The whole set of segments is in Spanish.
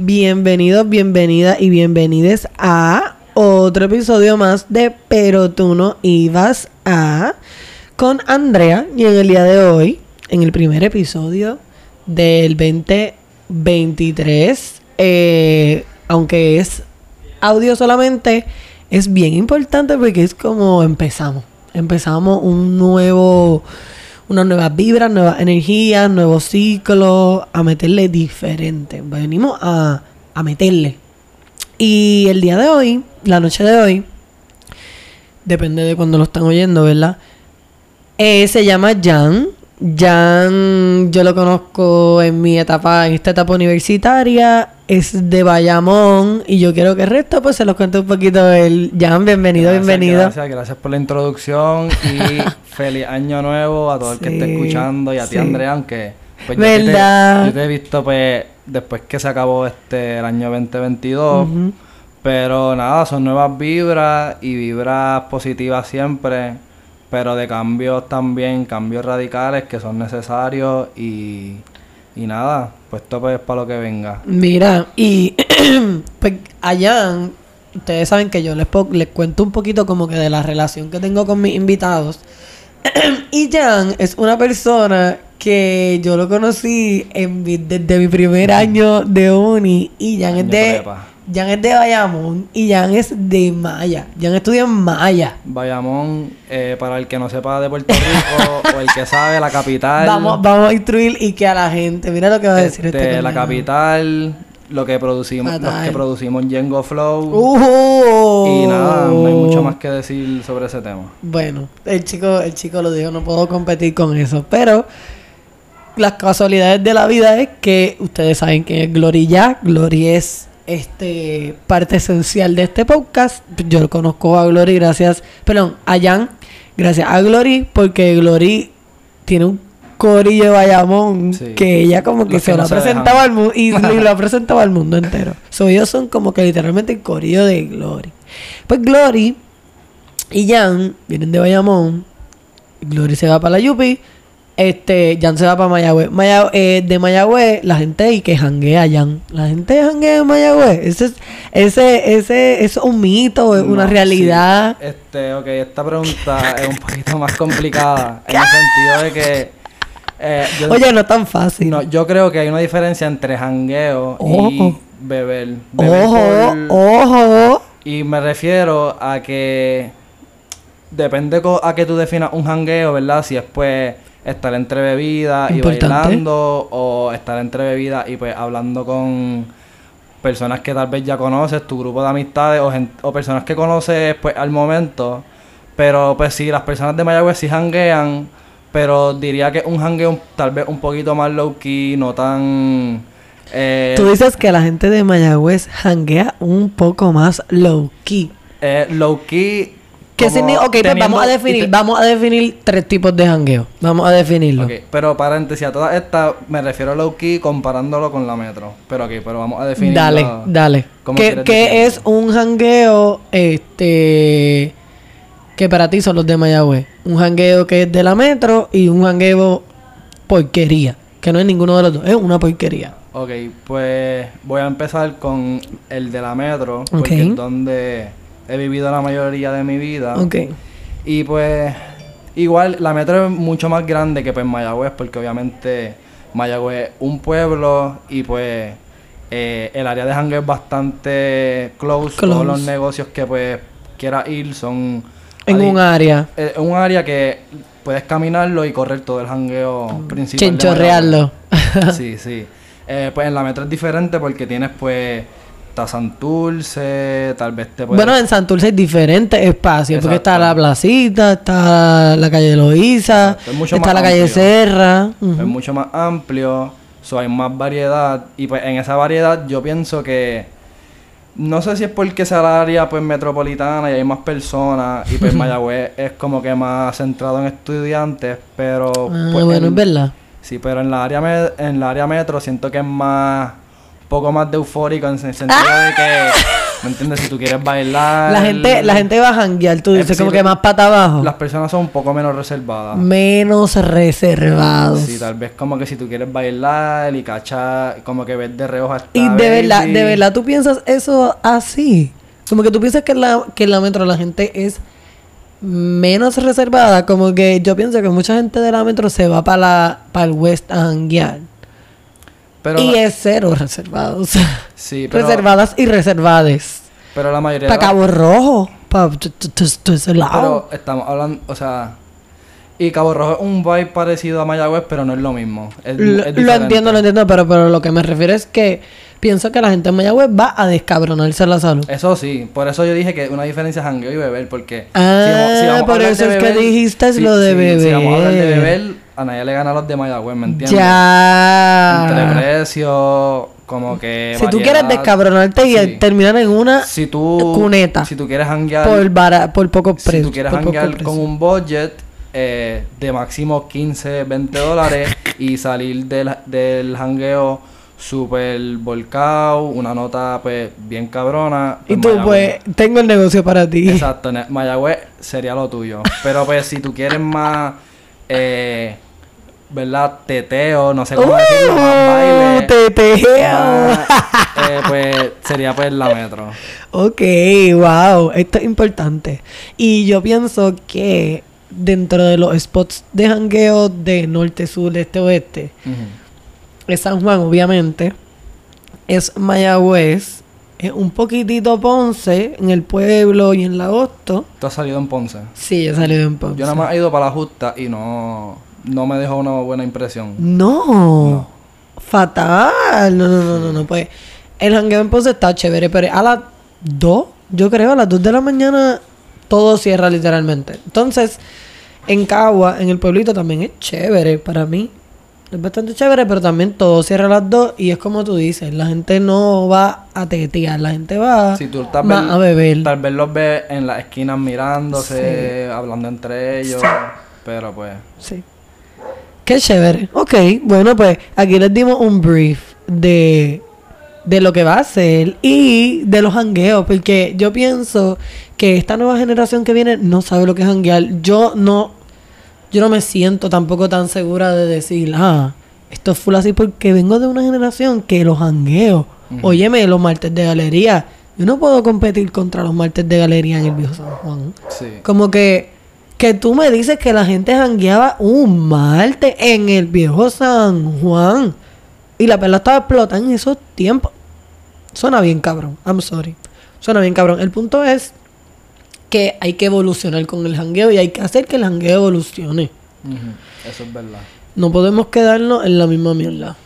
Bienvenidos, bienvenidas y bienvenides a otro episodio más de Pero tú no ibas a con Andrea y en el día de hoy, en el primer episodio del 2023, eh, aunque es audio solamente, es bien importante porque es como empezamos. Empezamos un nuevo unas nuevas vibras, nuevas energías, nuevos ciclos, a meterle diferente. Venimos a, a meterle. Y el día de hoy, la noche de hoy, depende de cuando lo están oyendo, ¿verdad? Eh, se llama Jan. Jan, yo lo conozco en mi etapa, en esta etapa universitaria, es de Bayamón y yo quiero que el resto pues se los cuente un poquito el Jan, bienvenido, bienvenido. Gracias, gracias por la introducción y feliz año nuevo a todo el que esté escuchando y a ti Andrea, aunque pues ¿verdad? Yo, te, he visto pues después que se acabó este el año 2022, pero nada, son nuevas vibras y vibras positivas siempre pero de cambios también, cambios radicales que son necesarios y, y nada, pues esto pues es para lo que venga. Mira, y pues allá, ustedes saben que yo les, les cuento un poquito como que de la relación que tengo con mis invitados. y Jan es una persona que yo lo conocí en desde mi primer año de uni y Jan es de... Jan es de Bayamón y Jan es de Maya. Jan estudia en Maya. Bayamón, eh, para el que no sepa de Puerto Rico o el que sabe, la capital. Vamos, vamos a instruir y que a la gente. Mira lo que va a decir este. este la capital, lo que producimos, los que producimos Yengo Flow. Uh y nada, no hay mucho más que decir sobre ese tema. Bueno, el chico, el chico lo dijo, no puedo competir con eso. Pero las casualidades de la vida es que ustedes saben que es Glory ya. Glory es este parte esencial de este podcast. Yo lo conozco a Glory gracias, perdón, a Jan, gracias a Glory, porque Glory tiene un corillo de Bayamón que ella como que se lo ha presentado al mundo y, lo ha presentado al mundo entero. So, ellos son como que literalmente el corillo de Glory. Pues Glory y Jan vienen de Bayamón. Glory se va para la Yupi este, Jan se va para Mayagüez. Eh, de Mayagüez, la gente y que janguea Jan. La gente janguea en Mayagüez. Ese es, ese, ese, es un mito, es una realidad. Este, ok, esta pregunta es un poquito más complicada. en el sentido de que. Eh, Oye, no es tan fácil. No, yo creo que hay una diferencia entre jangueo y beber. ojo, ojo. Y me refiero a que depende a que tú definas un jangueo, ¿verdad? Si es pues estar entre bebidas y bailando o estar entre bebidas y pues hablando con personas que tal vez ya conoces, tu grupo de amistades o, o personas que conoces pues al momento. Pero pues sí, las personas de Mayagüez sí hanguean, pero diría que un hangueo tal vez un poquito más low key, no tan... Eh, Tú dices que la gente de Mayagüez hanguea un poco más low key. Eh, low key ¿Qué significa? Ok, pues vamos a definir, vamos a definir tres tipos de jangueo. Vamos a definirlo. Ok, pero paréntesis, a todas estas me refiero a low key comparándolo con la metro. Pero ok, pero vamos a definir. Dale, dale. ¿Qué, ¿qué es un jangueo este que para ti son los de Mayagüez? Un jangueo que es de la metro y un jangueo porquería. Que no es ninguno de los dos, es una porquería. Ok, pues voy a empezar con el de la metro, porque es donde he vivido la mayoría de mi vida. Ok. Y pues, igual, la metro es mucho más grande que pues Mayagüez, porque obviamente Mayagüez es un pueblo y pues eh, el área de hangar es bastante close. Todos los negocios que pues quiera ir son... En un área. En un área que puedes caminarlo y correr todo el hangueo principal. Chinchorrearlo. sí, sí. Eh, pues en la metro es diferente porque tienes pues está Santurce, tal vez te Bueno, en Santurce hay diferentes espacios, porque está la placita, está la calle Loíza, está la calle Serra. Es mucho más amplio, so hay más variedad, y pues en esa variedad yo pienso que no sé si es porque sea la área pues metropolitana y hay más personas y pues Mayagüez es como que más centrado en estudiantes, pero ah, pues, bueno, es verdad. Sí, pero en la área en la área metro siento que es más poco más de eufórico en el sentido de que ¿Me entiendes? Si tú quieres bailar. La gente, la gente va a janguear, tú dices, Eh, como que más pata abajo. Las personas son un poco menos reservadas. Menos reservados. Sí, tal vez como que si tú quieres bailar y cachar, como que ver de reojo a esta y de verdad, de verdad, tú piensas eso así. Como que tú piensas que en la, que la metro la gente es menos reservada. Como que yo pienso que mucha gente de la metro se va para la para el West a janguear. Pero, y es cero reservados. sí, pero, Reservadas y reservades. pero la mayoría Para Cabo Rojo. Para todo ese lado. Pero estamos hablando, o sea, y Cabo Rojo es un vibe parecido a Mayagüez, pero no es lo mismo. Es, Lo, es entiendo, lo entiendo, pero, pero lo que me refiero es que pienso que la gente en Mayagüez va a descabronarse la salud. Eso sí, por eso yo dije que una diferencia es jangueo y beber, porque Ah, a por hablar eso de es que dijiste si- lo de si- Si vamos a hablar de beber. A nadie le gana a los de Mayagüez, ¿me entiendes? Ya. Entre precios, como que Si tú quieres descabronarte y Sí. terminar en una si tú, cuneta. Si tú quieres janguear, por, bara- por poco precio. si tú quieres precio. con un budget eh, de máximo 15, 20 dólares y salir del, del jangueo super volcado, una nota pues bien cabrona. Y pues, tú, Mayagüez. pues, tengo el negocio para ti. Exacto, Mayagüez sería lo tuyo. Pero pues si tú quieres más, eh, ¿verdad? Teteo, no sé cómo decirlo, más ¡Uh! baile. teteo. más, eh, pues sería pues la metro. Ok, wow, esto es importante. Y yo pienso que dentro de los spots de jangueo de norte, sur, este, oeste, es San Juan, obviamente, es Mayagüez, es un poquitito Ponce, en el pueblo y en la agosto. Tú has salido en Ponce. Sí, he salido en Ponce. Yo nada más he ido para la justa y no, no me dejó una buena impresión. No, fatal. No, no, no, no, no. Pues el jangueo en Ponce está chévere, pero a las 2, yo creo, a las 2 de la mañana todo cierra literalmente. Entonces, en Cagua, en el pueblito también es chévere para mí. Es bastante chévere, pero también todo cierra a las 2 y es como tú dices, la gente no va a tetear, la gente va Si tú tal va vez, a beber. tal vez los ves en las esquinas mirándose, hablando entre ellos, pero pues... Sí. Qué chévere. Ok, bueno, pues aquí les dimos un brief de, de lo que va a ser y de los hangueos, porque yo pienso que esta nueva generación que viene no sabe lo que es hanguear. Yo no, yo no me siento tampoco tan segura de decir, ah, esto es full así porque vengo de una generación que los hangueos, Ujú. óyeme, los martes de galería, yo no puedo competir contra los martes de galería en el viejo San Juan. Sí. Como que, que tú me dices que la gente jangueaba un martes en el viejo San Juan. Y la pelota estaba explotando en esos tiempos. Suena bien cabrón. I'm sorry. Suena bien cabrón. El punto es que hay que evolucionar con el jangueo y hay que hacer que el jangueo evolucione. Eso es verdad. No podemos quedarnos en la misma mierda.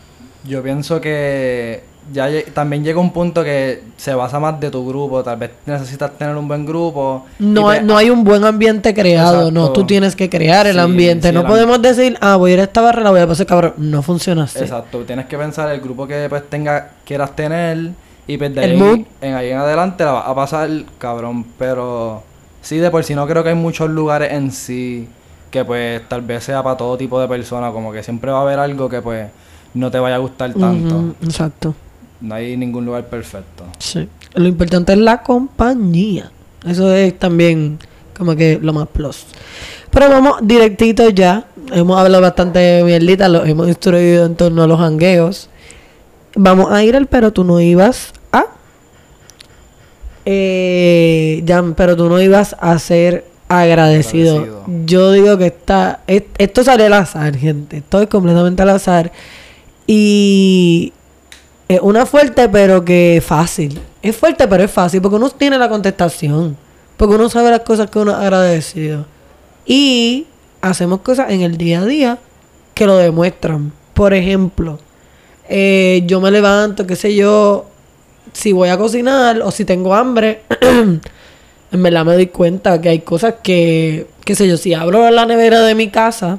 Yo pienso que ya también llega un punto que se basa más de tu grupo. Tal vez necesitas tener un buen grupo. y No, pues, hay, no hay un buen ambiente creado, no. Tú tienes que crear el Sí, ambiente. sí, no el podemos decir, ah, voy a ir a esta barra, la voy a pasar cabrón. No funciona así. Exacto, tienes que pensar el grupo que pues tenga, quieras tener y pues de El ahí mood. en ahí en adelante la vas a pasar cabrón, pero sí de por sí no creo que hay muchos lugares en sí que pues tal vez sea para todo tipo de personas, como que siempre va a haber algo que pues no te vaya a gustar tanto. Exacto. No hay ningún lugar perfecto. Sí. Lo importante es la compañía. Eso es también como que lo más plus. Pero vamos directito ya. Hemos hablado bastante de mierdita, lo hemos instruido en torno a los hangueos. Vamos a ir al pero tú no ibas a. Eh, ya, pero tú no ibas a ser agradecido. Agradecido. Yo digo que está. es- esto sale al azar, gente. Esto es completamente al azar. Y es una fuerte, pero que fácil. Es fuerte, pero es fácil, porque uno tiene la contestación. Porque uno sabe las cosas que uno ha agradecido. Y hacemos cosas en el día a día que lo demuestran. Por ejemplo, eh, yo me levanto, qué sé yo, si voy a cocinar o si tengo hambre, en verdad me doy cuenta que hay cosas que, qué sé yo, si abro la nevera de mi casa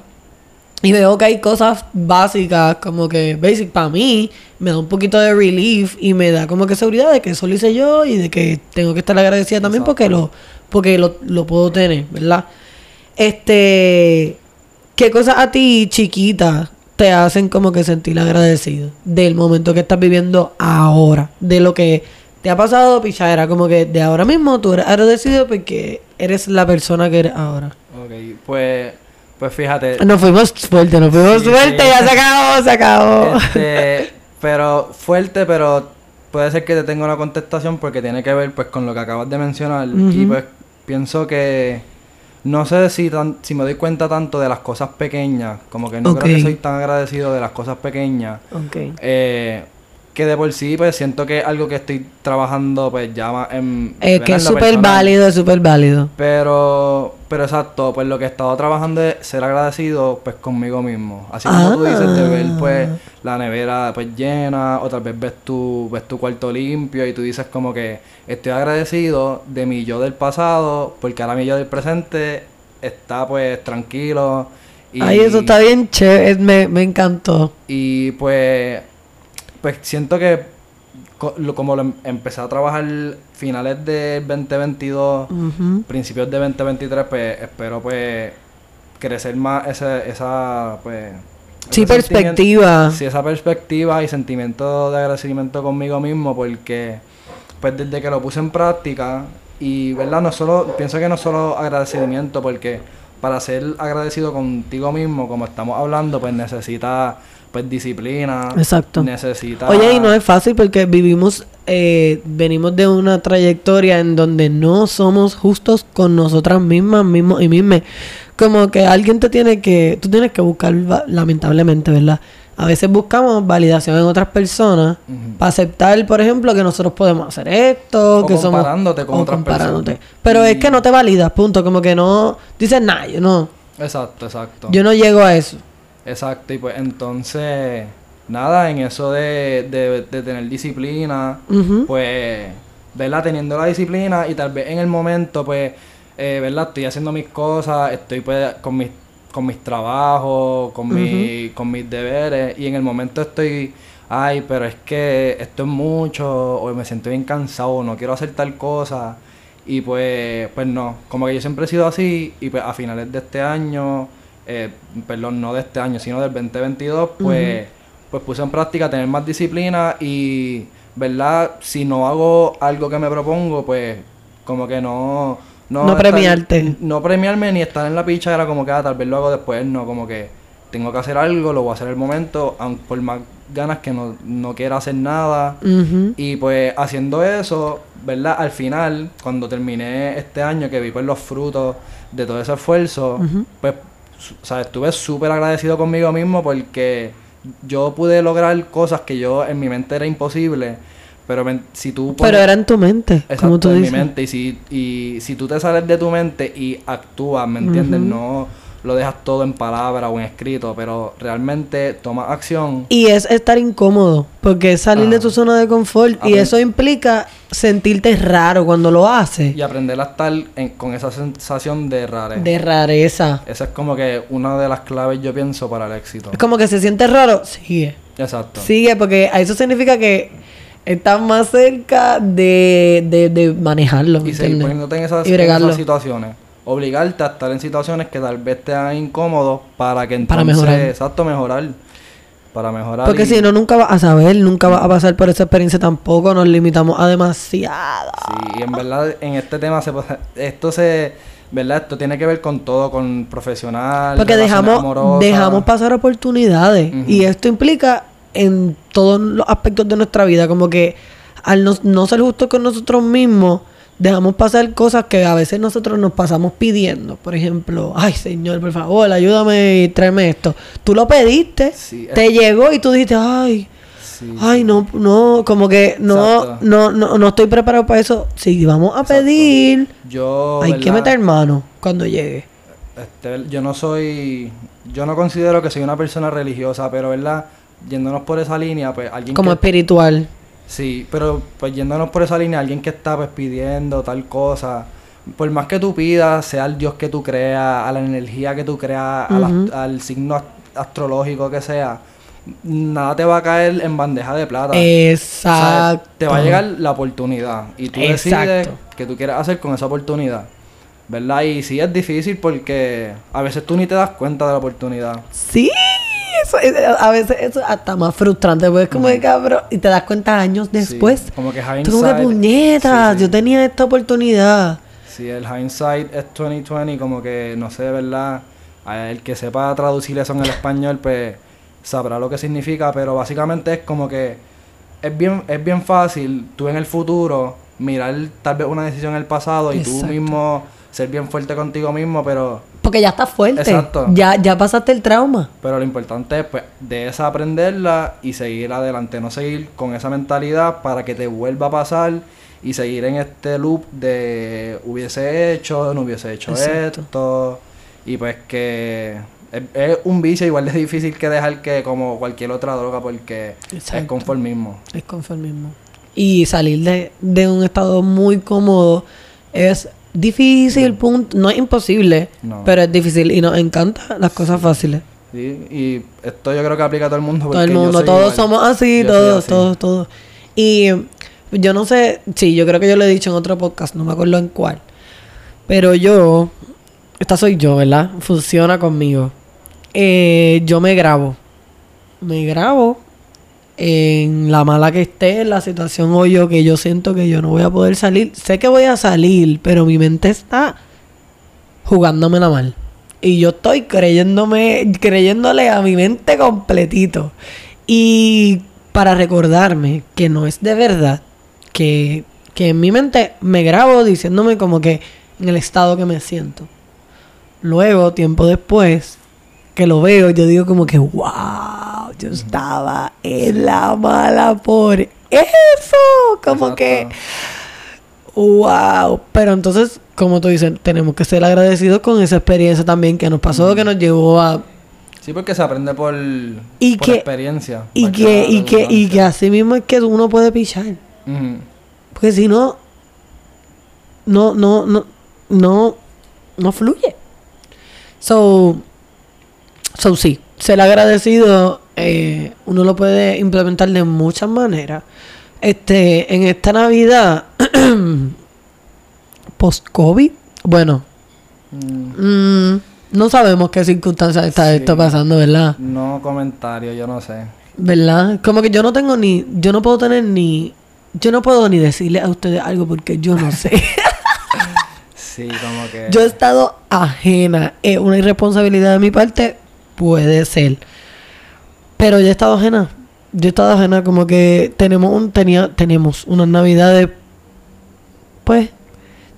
y veo que hay cosas básicas, como que basic para mí, me da un poquito de relief y me da como que seguridad de que eso lo hice yo y de que tengo que estar agradecida también porque lo porque lo, lo puedo tener, ¿verdad? Este, ¿qué cosas a ti chiquitas te hacen como que sentir agradecido del momento que estás viviendo ahora, de lo que ¿Te ha pasado, pichadera? Como que de ahora mismo tú eres agradecido porque eres la persona que eres ahora. Ok, pues, pues fíjate. Nos fuimos fuerte, nos fuimos fuerte, ya se acabó, se acabó. Este, pero fuerte, pero puede ser que te tenga una contestación porque tiene que ver pues con lo que acabas de mencionar. Y pues pienso que no sé si, si me doy cuenta tanto de las cosas pequeñas, como que no creo que soy tan agradecido de las cosas pequeñas. Okay. Eh, que de por sí, pues siento que es algo que estoy trabajando, pues ya en. Es que es súper válido, es súper válido. Pero, pero exacto, pues lo que he estado trabajando es ser agradecido, pues conmigo mismo. Así como tú dices, de ver, pues ah. la nevera, pues llena, o tal vez ves tu, ves tu cuarto limpio y tú dices, como que estoy agradecido de mi yo del pasado, porque ahora mi yo del presente está, pues, tranquilo. Y, Ay, eso está bien chévere, me, me encantó. Y pues pues siento que como lo em, empecé a trabajar finales de 2022, principios de 2023, pues espero pues crecer más ese, esa pues sí perspectiva. Sí esa perspectiva y sentimiento de agradecimiento conmigo mismo porque pues desde que lo puse en práctica y verdad no solo pienso que no solo agradecimiento porque para ser agradecido contigo mismo como estamos hablando pues necesita pues disciplina. Exacto. Necesita. Oye, y no es fácil porque vivimos, eh, venimos de una trayectoria en donde no somos justos con nosotras mismas, mismos y mismas. Como que alguien te tiene que, tú tienes que buscar, lamentablemente, ¿verdad? A veces buscamos validación en otras personas para aceptar, por ejemplo, que nosotros podemos hacer esto, o que comparándote con otras personas. Pero es que no te validas, punto. Como que no dices nada, yo no. Exacto, exacto. Yo no llego a eso. Exacto, y pues entonces, nada, en eso de, de, tener disciplina, pues, ¿verdad? Teniendo la disciplina y tal vez en el momento, pues, eh, ¿verdad? Estoy haciendo mis cosas, estoy pues con mis, con mis trabajos, con, mi, con mis deberes y en el momento estoy, ay, pero es que esto es mucho, o me siento bien cansado, no quiero hacer tal cosa. Y pues, pues no, como que yo siempre he sido así y pues a finales de este año eh, perdón, no de este año, sino del 2022, pues, pues puse en práctica tener más disciplina y, ¿verdad? Si no hago algo que me propongo, pues como que no... No, premiarte. No premiarme ni estar en la picha, era como que ah, tal vez lo hago después, no, como que tengo que hacer algo, lo voy a hacer el momento, aunque por más ganas que no, no quiera hacer nada. Y pues haciendo eso, ¿verdad? Al final, cuando terminé este año, que vi pues los frutos de todo ese esfuerzo, pues o sea, estuve súper agradecido conmigo mismo porque yo pude lograr cosas que yo en mi mente era imposible. Pero si tú Pero era en tu mente, como tú en mi mente. Y si, y si tú te sales de tu mente y actúas, ¿me entiendes? No lo dejas todo en palabra o en escrito, pero realmente tomas acción. Y es estar incómodo, porque es salir de tu zona de confort y eso implica sentirte raro cuando lo haces. Y aprender a estar con esa sensación de rareza. De rareza. Esa es como que una de las claves, yo pienso, para el éxito. Es como que se siente raro, sigue. Exacto. Sigue, porque eso significa que estás más cerca de, de, de manejarlo. Y seguir poniéndote en esas, en esas situaciones obligarte a estar en situaciones que tal vez te hagan incómodos para que entonces, para mejorar. exacto, mejorar. Para mejorar. Porque si no, nunca vas a saber, nunca vas a pasar por esa experiencia tampoco, nos limitamos a demasiada. Sí, y en verdad, en este tema, se, esto se, ¿verdad? Esto tiene que ver con todo, con profesional. Porque dejamos, dejamos pasar oportunidades. Y esto implica en todos los aspectos de nuestra vida, como que al no, no ser justo con nosotros mismos, dejamos pasar cosas que a veces nosotros nos pasamos pidiendo. Por ejemplo, ay Señor, por favor, ayúdame y tráeme esto. Tú lo pediste, te llegó y tú dijiste, ay, ay, no, no, como que no, no, no, no estoy preparado para eso. Sí, vamos a pedir. Yo, hay que meter mano cuando llegue. Este, yo no soy, yo no considero que soy una persona religiosa, pero verdad, yéndonos por esa línea, pues alguien como espiritual. Sí, pero pues yéndonos por esa línea, alguien que está pues pidiendo tal cosa, por más que tú pidas, sea el Dios que tú creas, a la energía que tú creas, al signo astrológico que sea, nada te va a caer en bandeja de plata. Exacto. te va a llegar la oportunidad y tú decides qué tú quieres hacer con esa oportunidad. ¿Verdad? Y sí es difícil porque a veces tú ni te das cuenta de la oportunidad. Sí, eso, eh, a veces eso es hasta más frustrante, porque es como de cabrón, y te das cuenta años después. como que hindsight. Tú como que puñetas, yo tenía esta oportunidad. Sí, el hindsight es 2020, como que no sé, ¿verdad? El que sepa traducir eso en el español, pues sabrá lo que significa, pero básicamente es como que es bien, es bien fácil tú en el futuro mirar tal vez una decisión en el pasado y tú mismo ser bien fuerte contigo mismo, pero... Porque ya estás fuerte. Exacto. Ya, ya pasaste el trauma. Pero lo importante es, pues, de esa aprenderla y seguir adelante. No seguir con esa mentalidad para que te vuelva a pasar y seguir en este loop de hubiese hecho, no hubiese hecho esto. Y pues que es, un vicio igual de difícil que dejar que como cualquier otra droga porque es conformismo. Es conformismo. Y salir de, de un estado muy cómodo es difícil, punto. No es imposible, pero es difícil y nos encanta las cosas fáciles. Sí, y esto yo creo que aplica a todo el mundo. Todo el mundo, todos somos así, todos, todos, todos. Y yo no sé, sí, yo creo que yo lo he dicho en otro podcast, no me acuerdo en cuál. Pero yo, esta soy yo, ¿verdad? Funciona conmigo. Eh, yo me grabo. Me grabo en la mala que esté, en la situación o yo que yo siento que yo no voy a poder salir. Sé que voy a salir, pero mi mente está jugándome la mal. Y yo estoy creyéndome, creyéndole a mi mente completito. Y para recordarme que no es de verdad, que, que en mi mente me grabo diciéndome como que en el estado que me siento. Luego, tiempo después, que lo veo, yo digo como que, wow, yo estaba en la mala por eso. Como que, wow. Pero entonces, como tú dices, tenemos que ser agradecidos con esa experiencia también que nos pasó, que nos llevó a... Sí, porque se aprende por, y por experiencia. Y que, y que, y que así mismo es que uno puede pichar. Porque si no, no, no, no, no, no fluye. So, So, sí, ser agradecido eh, uno lo puede implementar de muchas maneras. Este, en esta Navidad, post-COVID, bueno, mm. Mm, no sabemos qué circunstancias está esto pasando, ¿verdad? No comentario, yo no sé. ¿Verdad? Como que yo no tengo ni, yo no puedo tener ni, yo no puedo ni decirle a ustedes algo porque yo no sé. sí, como que... Yo he estado ajena, es una irresponsabilidad de mi parte Puede ser. Pero yo he estado ajena. Yo he estado ajena como que tenemos un, tenía, tenemos unas navidades, pues,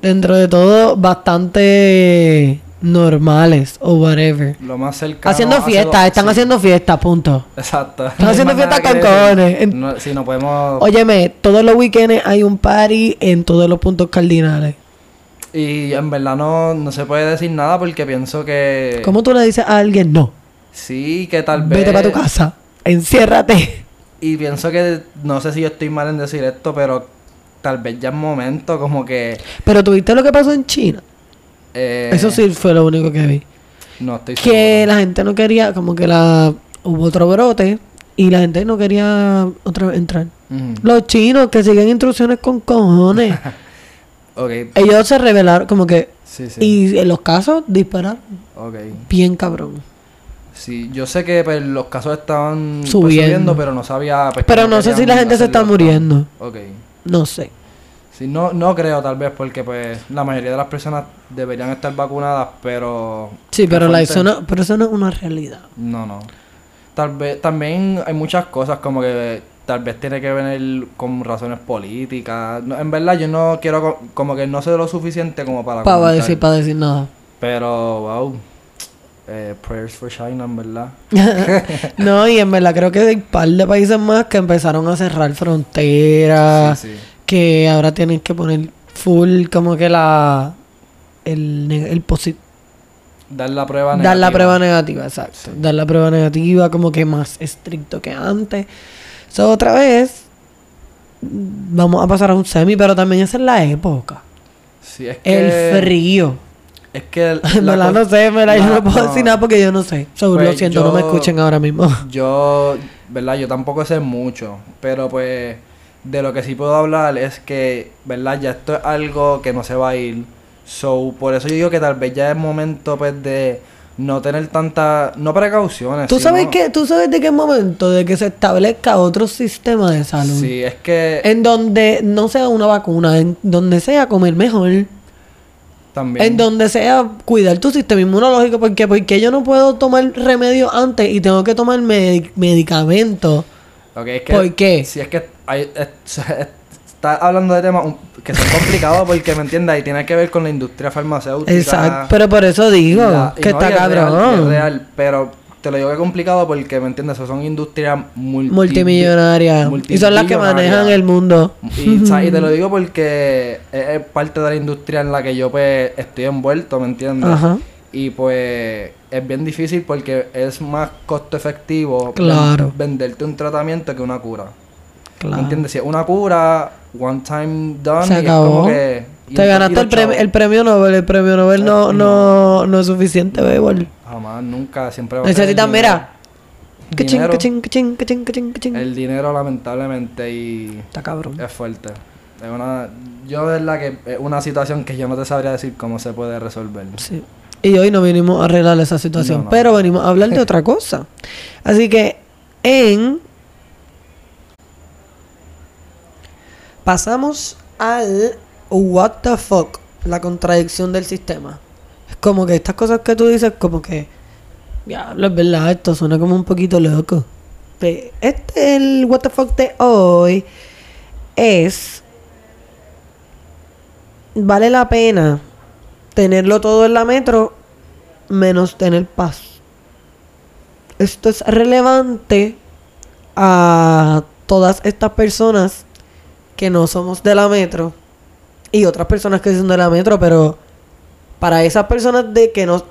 dentro de todo, bastante normales o whatever. Lo más cercano. Haciendo fiestas, están haciendo fiestas, punto. Exacto. Están haciendo fiestas con cojones. si no podemos. Óyeme, todos los weekends hay un party en todos los puntos cardinales. Y en verdad no, no se puede decir nada porque pienso que. ¿Cómo tú le dices a alguien no? Sí, que tal vez. Vete para tu casa, enciérrate. Y pienso que, no sé si yo estoy mal en decir esto, pero tal vez ya es momento como que... Pero tuviste lo que pasó en China. Eh, Eso sí fue lo único que vi. No estoy seguro. Que la gente no quería, como que la hubo otro brote y la gente no quería otra vez entrar. Los chinos que siguen instrucciones con cojones. okay. Ellos se revelaron como que... Sí, sí. Y en los casos dispararon. Okay. Bien cabrón. Sí, yo sé que pues, los casos estaban pues, subiendo, pero no sabía... Pues, pero no sé si la gente se está muriendo. Ok. No sé. Sí, no, no creo tal vez porque pues la mayoría de las personas deberían estar vacunadas, pero... Sí, pero, la, eso no, pero eso no es una realidad. No, no. Tal vez también hay muchas cosas como que tal vez tiene que venir con razones políticas. en verdad yo no quiero como que no sé lo suficiente como para... Para decir, para decir nada. Pero, wow eh, Prayers for China, en verdad. no, y en verdad creo que hay un par de países más que empezaron a cerrar fronteras. Sí, sí. Que ahora tienen que poner full como que la... El, el Dar la prueba negativa. Dar la prueba negativa, exacto. Dar la prueba negativa como que más estricto que antes. So, otra vez, vamos a pasar a un semi, pero también esa es la época. Sí, es que... El frío. Es que. La no, no sé, mira, yo no puedo decir nada porque yo no sé. Lo pues siento, no me escuchen ahora mismo. Yo, ¿verdad? Yo tampoco sé mucho. Pero pues. De lo que sí puedo hablar es que, ¿verdad? Ya esto es algo que no se va a ir. So, por eso yo digo que tal vez ya es momento, pues, de no tener tanta, no precauciones. ¿Tú sabes qué? ¿Tú sabes de qué momento? De que se establezca otro sistema de salud. Sí, es que... En donde no sea una vacuna, en donde sea comer mejor. También. En donde sea cuidar tu sistema inmunológico. porque Porque yo no puedo tomar remedio antes y tengo que tomar medicamentos. Okay, es que, ¿Por qué? Si es que hay, está hablando de temas que son complicados porque, ¿me entiendes? Y tiene que ver con la industria farmacéutica. Exacto, pero por eso digo que está cabrón. es real, pero te lo digo que es complicado porque, ¿me entiendes? son industrias multimillonarias. Y son las que manejan el mundo. Y, te lo digo porque es, parte de la industria en la que yo pues estoy envuelto, ¿me entiendes? Ajá. Y pues es bien difícil porque es más costo efectivo venderte un tratamiento que una cura. Claro. ¿Me entiendes? Si es una cura, one time done, Se acabó. es como que. Te ganaste el, premio, el premio Nobel. El premio Nobel no, no, no es suficiente, igual. Jamás, nunca, siempre va a Necesitas, mira. Dinero, el dinero, lamentablemente, y. Está cabrón. Es fuerte. Es una. Yo, de verdad, que es una situación que yo no te sabría decir cómo se puede resolver. Sí. Y hoy no vinimos a arreglar esa situación, pero venimos a hablar de otra cosa. Así que en... Pasamos al what the fuck, la contradicción del sistema. Es como que estas cosas que tú dices, como que... Ya, es verdad, esto suena como un poquito loco. Este, el what the fuck de hoy es... Vale la pena tenerlo todo en la metro menos tener paz. Esto es relevante a todas estas personas que no somos de la metro y otras personas que son de la metro, pero para esas personas de que no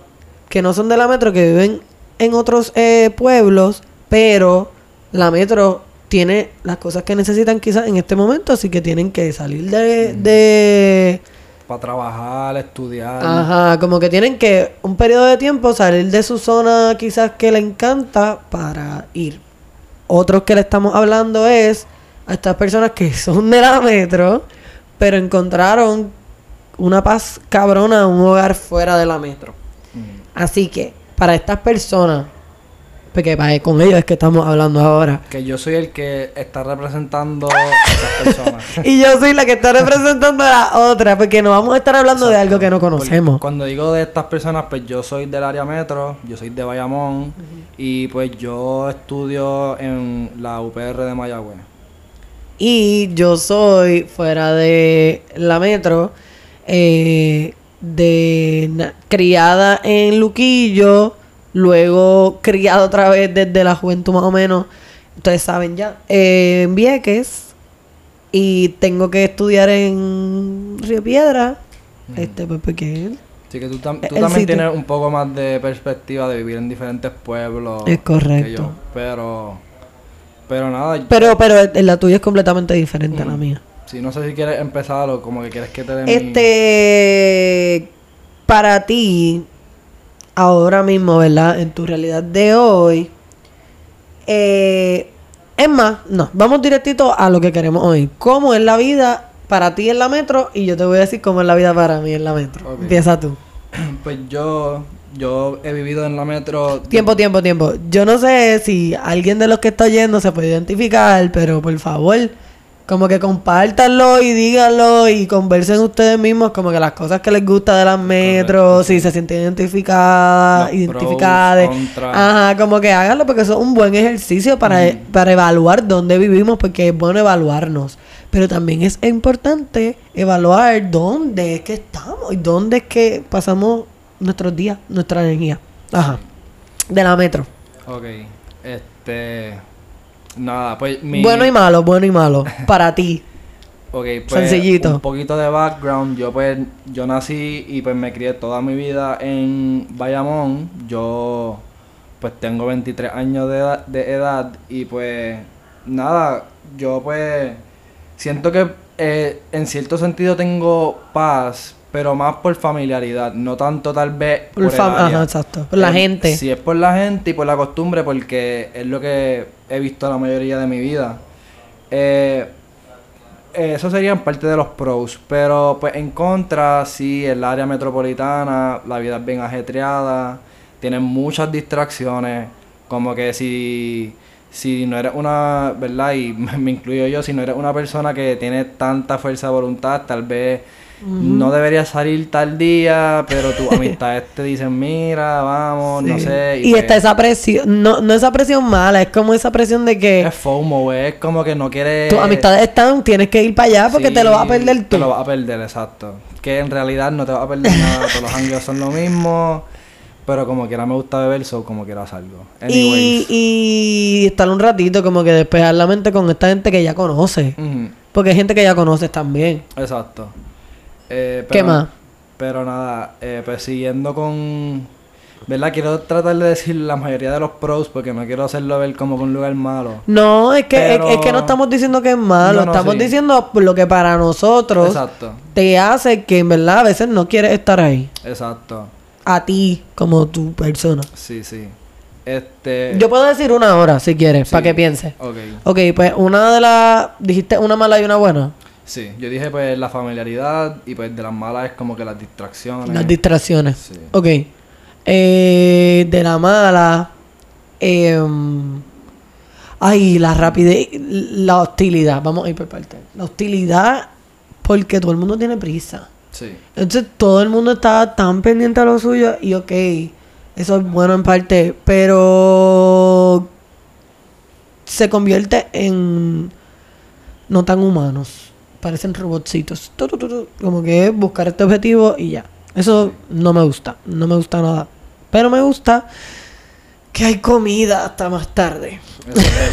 que no son de la metro que viven en otros eh, pueblos, pero la metro tiene las cosas que necesitan quizás en este momento, así que tienen que salir de para trabajar, estudiar. Ajá, como que tienen que un periodo de tiempo salir de su zona quizás que le encanta para ir. Otros que le estamos hablando es a estas personas que son de la metro, pero encontraron una paz cabrona, un hogar fuera de la metro. Mm. Así que para estas personas porque con ellos es que estamos hablando ahora. Que yo soy el que está representando a esas personas. y yo soy la que está representando a la otra, porque no vamos a estar hablando de algo que no conocemos. cuando digo de estas personas, pues yo soy del área metro, yo soy de Bayamón, y pues yo estudio en la UPR de Mayagüez. Y yo soy fuera de la metro, eh, de criada en Luquillo luego criado otra vez desde la juventud más o menos, ustedes saben ya, eh, en Vieques. Y tengo que estudiar en Río Piedra, este pues porque Sí, que tú, también tienes un poco más de perspectiva de vivir en diferentes pueblos. Es correcto. pero, pero nada. Pero, pero la tuya es completamente diferente a la mía. Sí, no sé si quieres empezar o como que quieres que te den Este, para ti, ahora mismo, ¿verdad? En tu realidad de hoy. Eh, es más, no, vamos directito a lo que queremos hoy. ¿Cómo es la vida para ti en la metro? Y yo te voy a decir cómo es la vida para mí en la metro. Empieza tú. Pues yo, yo he vivido en la metro. Tiempo, tiempo, tiempo. Yo no sé si alguien de los que está oyendo se puede identificar, pero por favor como que compártanlo y díganlo y conversen ustedes mismos como que las cosas que les gusta de las metros, si se sienten identificadas, identificadas. Ajá, como que háganlo porque eso es un buen ejercicio para, para evaluar dónde vivimos, porque es bueno evaluarnos. Pero también es importante evaluar dónde es que estamos y dónde es que pasamos nuestros días, nuestra energía. Ajá. De la metro. Ok. Este Nada, pues Bueno y malo, bueno y malo. Para ti. Ok, pues Sencillito. un poquito de background. Yo pues, yo nací y pues me crié toda mi vida en Bayamón. Yo pues tengo 23 años de edad, de edad y pues nada, yo pues siento que eh, en cierto sentido tengo paz pero más por familiaridad, no tanto tal vez por, Ajá, exacto. Por la eh, gente. Sí, es por la gente y por la costumbre, porque es lo que he visto la mayoría de mi vida. Eh, eso serían parte de los pros, pero pues en contra, sí, el área metropolitana, la vida es bien ajetreada, tienes muchas distracciones, como que si, si no eres una, ¿verdad? Y me incluyo yo, si no eres una persona que tiene tanta fuerza de voluntad, tal vez no deberías salir tal día, pero tus amistades te dicen, mira, vamos, no sé. Y, está pues esa presión, no, no esa presión mala, es como esa presión de que... Es FOMO, es como que no quieres... Tus amistades están, tienes que ir para allá porque te lo vas a perder tú. Te lo vas a perder, exacto. Que en realidad no te vas a perder nada, todos los años son lo mismo. Pero como quiera me gusta beber, so como quiera salgo. Y, y estar un ratito, como que despejar la mente con esta gente que ya conoce. Porque hay gente que ya conoces también. Exacto. Eh, ¿Qué más? Pero nada, eh, pues siguiendo con... ¿Verdad? Quiero tratar de decir la mayoría de los pros porque no quiero hacerlo ver como con un lugar malo. No, es que, es, que no estamos diciendo que es malo. estamos diciendo lo que para nosotros Exacto. te hace que en verdad a veces no quieres estar ahí. Exacto. A ti como tu persona. Sí, sí. Este... Yo puedo decir una hora si quieres, para que pienses. Ok. Ok, pues una de las... Dijiste una mala y una buena. Sí, yo dije pues la familiaridad y pues de las malas es como que las distracciones. Las distracciones. Sí. Ok. Eh, de la mala. Eh, ay, la rapidez. La hostilidad. Vamos a ir por parte. La hostilidad porque todo el mundo tiene prisa. Sí. Entonces todo el mundo está tan pendiente a lo suyo y ok, eso es bueno en parte, pero se convierte en no tan humanos parecen robotcitos. Como que es buscar este objetivo y ya. Eso no me gusta, no me gusta nada. Pero me gusta que hay comida hasta más tarde. Eso es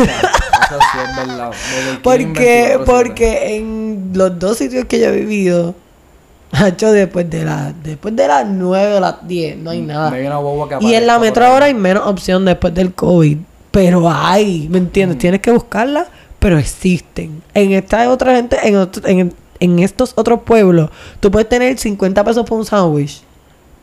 verdad. porque, porque en los dos sitios que yo he vivido, hecho después de las después de las 9 o las 10 no hay nada. y en la metro ahora hay menos opción después del COVID. Pero hay, ¿me entiendes? Tienes que buscarla pero existen. En esta otra gente, en, en, estos otros pueblos, tú puedes tener 50 pesos por un sándwich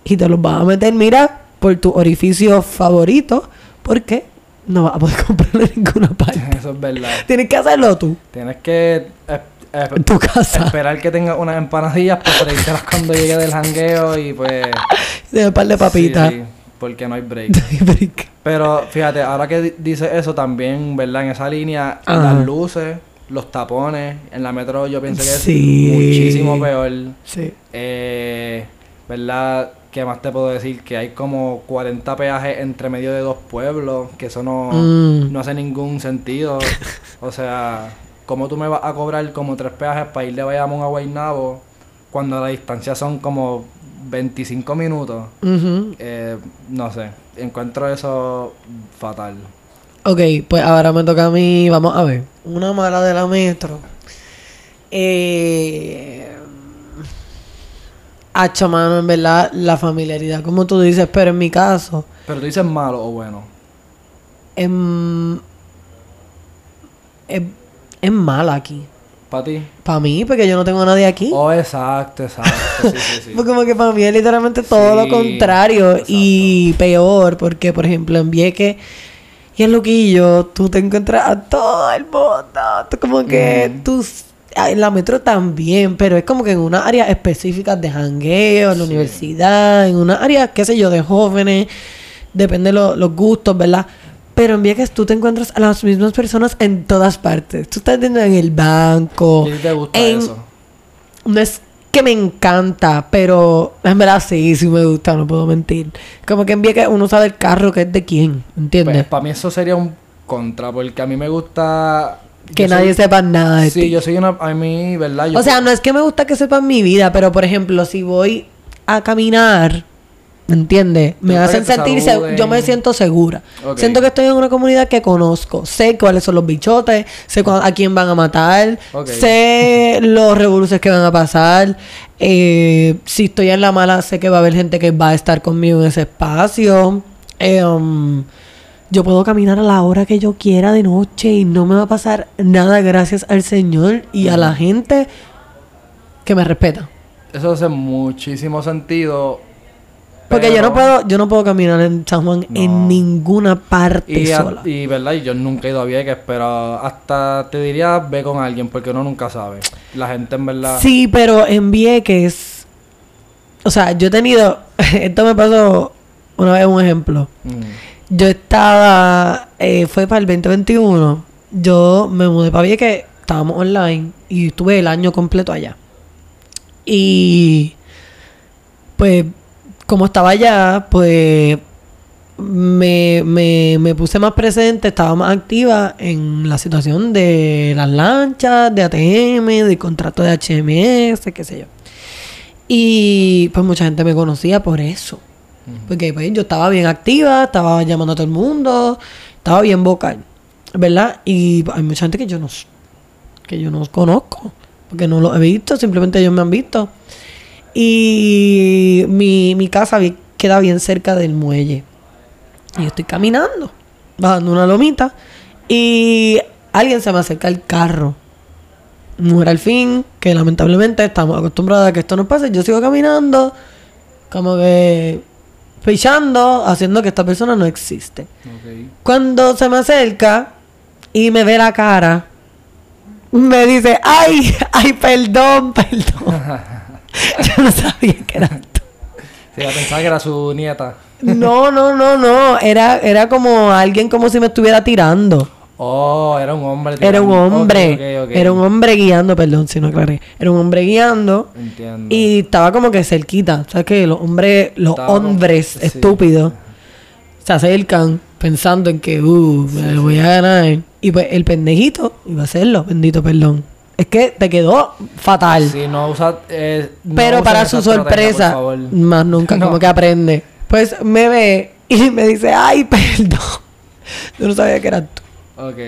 y te los vas a meter, mira, por tu orificio favorito, porque no vas a poder comprarlo en ninguna parte. Eso es verdad. Tienes que hacerlo tú. Tienes que eh, eh, en tu casa. Esperar que tenga unas empanadillas para freírtelas cuando llegue del jangueo y pues. De un par de papitas. Sí, porque no hay break. no hay break. Pero fíjate, ahora que dice eso también, ¿verdad? En esa línea, las luces, los tapones, en la metro yo pienso que es muchísimo peor. Sí. Eh, ¿Verdad? ¿Qué más te puedo decir? Que hay como 40 peajes entre medio de dos pueblos, que eso no, mm. no hace ningún sentido. o sea, ¿cómo tú me vas a cobrar como tres peajes para ir de Bayamón a Guaynabo cuando la distancia son como 25 minutos? eh, no sé encuentro eso fatal. Ok, pues ahora me toca a mí, vamos a ver, una mala de la metro. Eh, hacha mano, en verdad, la familiaridad, como tú dices, pero en mi caso. Pero tú dices malo o bueno. Em, es, es mala aquí. ¿Para ti? Para mí, porque yo no tengo a nadie aquí. Oh, exacto, exacto. Sí, sí, sí. Porque como que para mí es literalmente todo lo contrario y peor, porque por ejemplo en Vieques y en Luquillo tú te encuentras a todo el mundo. como que tú en la metro también, pero es como que en una área específica de jangueo, en la universidad, en una área, qué sé yo, de jóvenes, depende de los gustos, ¿verdad? Pero en Vieques tú te encuentras a las mismas personas en todas partes. Tú estás en el banco. ¿Y te gusta eso? No es que me encanta, pero en verdad sí, sí me gusta, no puedo mentir. Como que en Vieques uno sabe el carro que es de quién, ¿entiendes? Pues, para mí eso sería un contra, porque a mí me gusta que nadie sepa nada de sí, Sí, yo soy una... A mí, ¿verdad? o sea, no es que me gusta que sepan mi vida, pero por ejemplo, si voy a caminar ¿Me entiendes? Me hacen sentir, yo me siento segura. Siento que estoy en una comunidad que conozco. Sé cuáles son los bichotes, sé a quién van a matar, sé los revoluciones que van a pasar. Eh, si estoy en la mala, sé que va a haber gente que va a estar conmigo en ese espacio. Eh, um, yo puedo caminar a la hora que yo quiera de noche y no me va a pasar nada gracias al Señor y a la gente que me respeta. Eso hace muchísimo sentido porque yo no puedo, yo no puedo caminar en San Juan en ninguna parte y sola. y verdad, y yo nunca he ido a Vieques, pero hasta te diría ve con alguien, porque uno nunca sabe. La gente en verdad. Sí, pero en Vieques. O sea, yo he tenido. esto me pasó una vez un ejemplo. Mm. Yo estaba, eh, fue para el 2021, yo me mudé para que estábamos online y estuve el año completo allá. Y pues como estaba allá, pues me, me, me puse más presente, estaba más activa en la situación de las lanchas, de ATM, de contrato de HMS, qué sé yo. Y pues mucha gente me conocía por eso. Porque pues, yo estaba bien activa, estaba llamando a todo el mundo, estaba bien vocal, ¿verdad? Y hay mucha gente que yo no que yo no conozco, porque no lo he visto, simplemente ellos me han visto. Y mi, mi casa queda bien cerca del muelle. Y yo estoy caminando, bajando una lomita, y alguien se me acerca al carro. Mujer al fin, que lamentablemente estamos acostumbrados a que esto nos pase. Yo sigo caminando, como que pichando, haciendo que esta persona no existe. Cuando se me acerca y me ve la cara, me dice, ay, ay, perdón, perdón. Yo no sabía que era tú. Sí, pensaba que era su nieta. No, no, no, no. Era, era como alguien como si me estuviera tirando. Oh, era un hombre. Era un tirando. hombre. Era un hombre guiando, perdón si no aclaré. Era un hombre guiando. Entiendo. Y estaba como que cerquita. ¿Sabes qué? Los hombres, los Estaba como- hombres sí. estúpidos se acercan pensando en que, uh, me voy a ganar. Y pues el pendejito iba a hacerlo, bendito perdón. Es que te quedó fatal. Sí, no usa. eh, no Pero para su sorpresa, más nunca No. como que aprende. Pues me ve y me dice, ay, perdón. Yo no sabía que eras tú. Ok.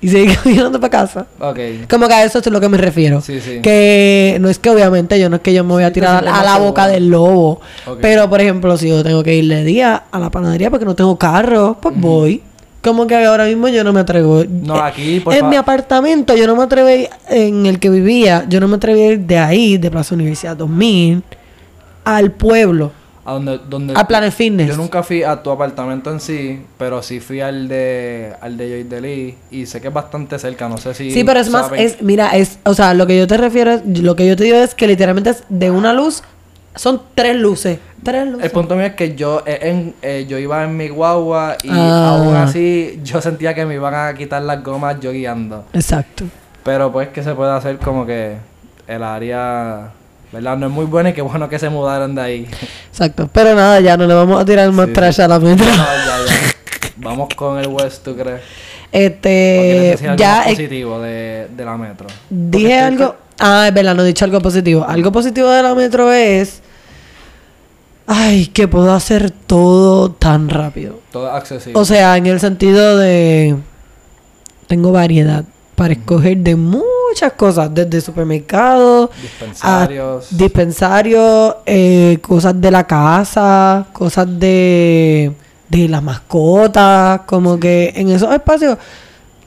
Y sigue caminando para casa. Ok. Como que a eso es a lo que me refiero. Sí, sí. Que no es que obviamente yo no es que yo me voy a tirar a la boca del lobo. Pero por ejemplo, si yo tengo que ir de día a la panadería porque no tengo carro, pues voy. Como que ahora mismo yo no me atrevo. No, Eh, aquí, por En mi apartamento yo no me atrevo a ir- en el que vivía, yo no me atreví a ir de ahí, de Plaza Universidad 2000, al pueblo, A donde, donde a Planet Fitness. Yo nunca fui a tu apartamento en sí, pero sí fui al de al de Joy Deli y sé que es bastante cerca, no sé si Sí, pero es más, es, mira, es, o sea, lo que yo te refiero, es- lo que yo te digo es que literalmente es de una luz, son tres luces. Tres luces. El punto mío es que yo eh, en, eh, yo iba en mi guagua y Ah. aún así yo sentía que me iban a quitar las gomas yo guiando. Exacto. Pero pues que se puede hacer como que el área, ¿verdad? No es muy buena y qué bueno que se mudaron de ahí. Exacto. Pero nada, ya no le vamos a tirar más Sí. trash a la metro. No, ya, ya. Vamos con el West, ¿tú crees? Este, necesitas algo ya más eh, positivo de, de la metro. dije algo. Ah, es verdad, no he dicho algo positivo. Algo positivo de la metro es. Ay, que puedo hacer todo tan rápido. Todo es accesible. O sea, en el sentido de. Tengo variedad para escoger de muchas cosas, desde supermercados, Dispensarios. dispensarios, eh, cosas de la casa, cosas de, de las mascotas, como que en esos espacios.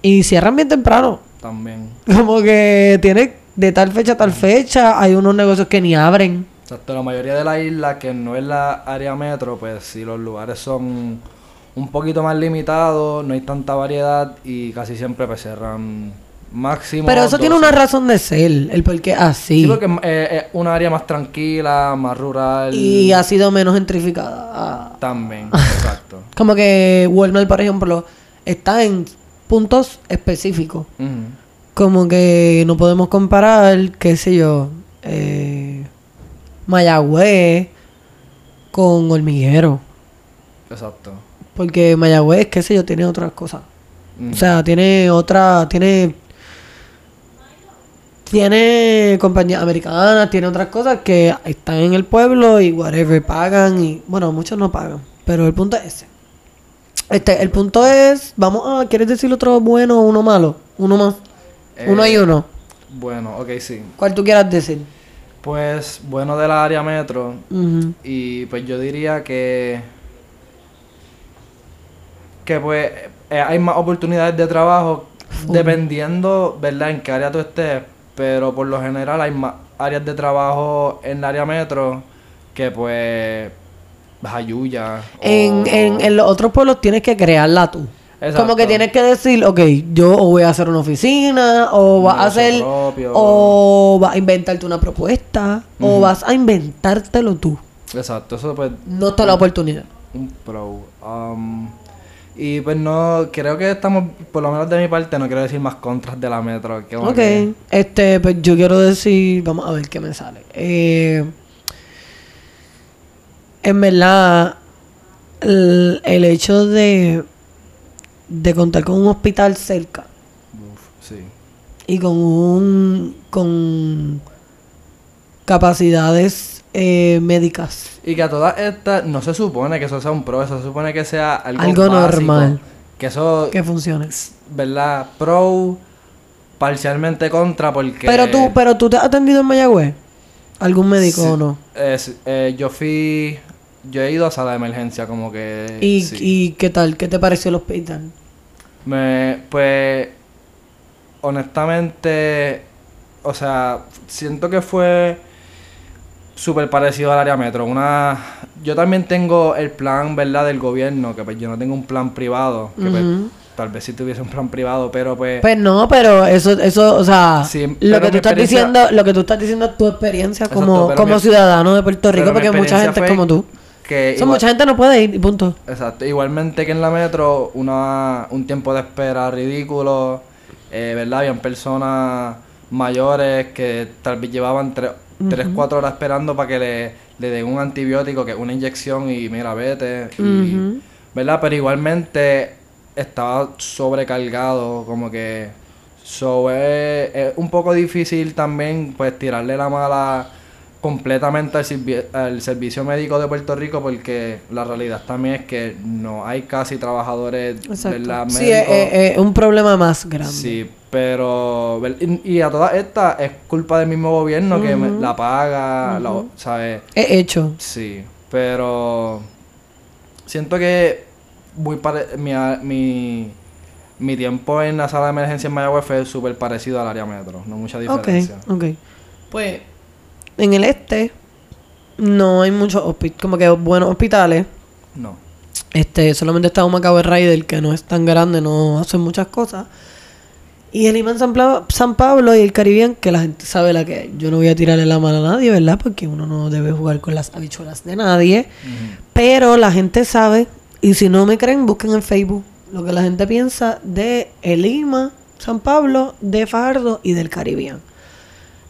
Y cierran bien temprano. También. Como que tiene de tal fecha a tal fecha, hay unos negocios que ni abren. Exacto, la mayoría de la isla que no es la área metro, pues sí, los lugares son un poquito más limitados, no hay tanta variedad y casi siempre pues cierran máximo. Pero eso tiene 12. una razón de ser, el por qué así. Sí, porque es eh, es una área más tranquila, más rural. Y ha sido menos gentrificada. También, exacto. Como que Walmart, por ejemplo, está en puntos específicos. Como que no podemos comparar, qué sé yo, eh, Mayagüez con Hormiguero. Exacto. Porque Mayagüez, qué sé yo, tiene otras cosas. Ujú. O sea, tiene otra, tiene... Tiene compañías americanas, tiene otras cosas que están en el pueblo y whatever, pagan y... Bueno, muchos no pagan, pero el punto es ese. Este, el punto es... Vamos a... ¿Quieres decir otro bueno o uno malo? Uno más. uno y Eh, uno. Bueno, ok, sí. ¿Cuál tú quieras decir? Pues bueno de la área metro. Y pues yo diría que. Que pues eh, hay más oportunidades de trabajo Full. dependiendo, ¿verdad?, en qué área tú estés. Pero por lo general hay más áreas de trabajo en el área metro que pues. Jayuya. En, o- en, en los otros pueblos tienes que crearla tú. Exacto. Como que tienes que decir, ok, yo o voy a hacer una oficina, o vas a hacer, propio. o vas a inventarte una propuesta, o vas a inventártelo tú. Exacto, eso pues. No toda la oportunidad. Un pro. Um, y pues no, creo que estamos, por lo menos de mi parte, no quiero decir más contras de la metro. Que ok, este, pues yo quiero decir, vamos a ver qué me sale. Eh, en verdad, el, el hecho de, de contar con un hospital cerca. sí. Y con un, con capacidades eh, médicas. Y que a todas estas no se supone que eso sea un pro, eso se supone que sea algo, algo normal. Que eso... Que funcione. ¿Verdad? Pro, parcialmente contra porque... Pero tú, pero tú te has atendido en Mayagüez. ¿Algún médico o no? Eh, yo fui... Yo he ido a sala de emergencia como que... ¿Y, ¿Y qué tal? ¿Qué te pareció el hospital? Me... Pues... Honestamente... O sea, siento que fue súper parecido al área metro. Una, yo también tengo el plan, ¿verdad?, del gobierno, que pues yo no tengo un plan privado, que pues, tal vez si tuviese un plan privado, pero pues... Pues no, pero eso, eso, o sea, lo que tú estás diciendo, lo que tú estás diciendo es tu experiencia como, como ciudadano de Puerto Rico, porque mucha gente es como tú. Que mucha gente no puede ir, y punto. Exacto. Igualmente que en la metro, una, un tiempo de espera ridículo, eh, ¿verdad? Habían personas mayores que tal vez llevaban tres 3, 4 horas esperando para que le, le den un antibiótico, que es una inyección y mira, vete. ¿Verdad? Pero igualmente estaba sobrecargado, como que... So, es, un poco difícil también pues tirarle la mala completamente al, servicio médico de Puerto Rico porque la realidad también es que no hay casi trabajadores ¿verdad? Sí, es, un problema más grande. Sí, pero, y, a todas estas es culpa del mismo gobierno que la paga, ¿sabes? He hecho. Sí, pero siento que muy mi, mi, mi, tiempo en la sala de emergencia en Mayagüez fue súper parecido al área metro, no mucha diferencia. Ok, ok. Pues, en el este no hay muchos como que buenos hospitales. No. Este, solamente está un Macao Rider que no es tan grande, no hace muchas cosas. Y el imán San, Pablo y el Caribbean, que la gente sabe la que Yo no voy a tirarle la mano a nadie, ¿verdad? Porque uno no debe jugar con las habichuelas de nadie. Pero la gente sabe, y si no me creen, busquen en Facebook lo que la gente piensa de el Lima, San Pablo, de Fajardo y del Caribbean.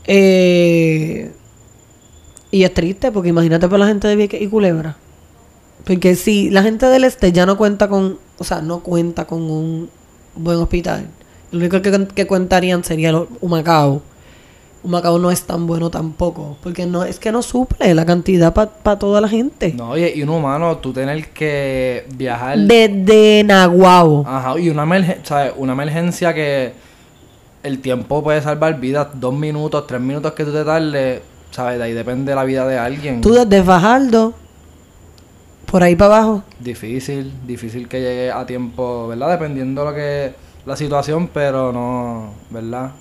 Eh, y es triste, porque imagínate por la gente de Vieques y Culebra. Porque si la gente del este ya no cuenta con, o sea, no cuenta con un buen hospital lo único que, que contarían sería Humacao. Humacao no es tan bueno tampoco. Porque no es que no suple la cantidad para toda la gente. No, oye, y un humano, tú tener que viajar. Desde Naguabo. Ajá, y una, emergencia, una emergencia que el tiempo puede salvar vidas. Dos minutos, tres minutos que tú te tardes, ¿sabes? De ahí depende la vida de alguien. Tú desde Fajardo, por ahí para abajo. Difícil, difícil que llegue a tiempo, ¿verdad? Dependiendo de lo que la situación, pero no, ¿verdad?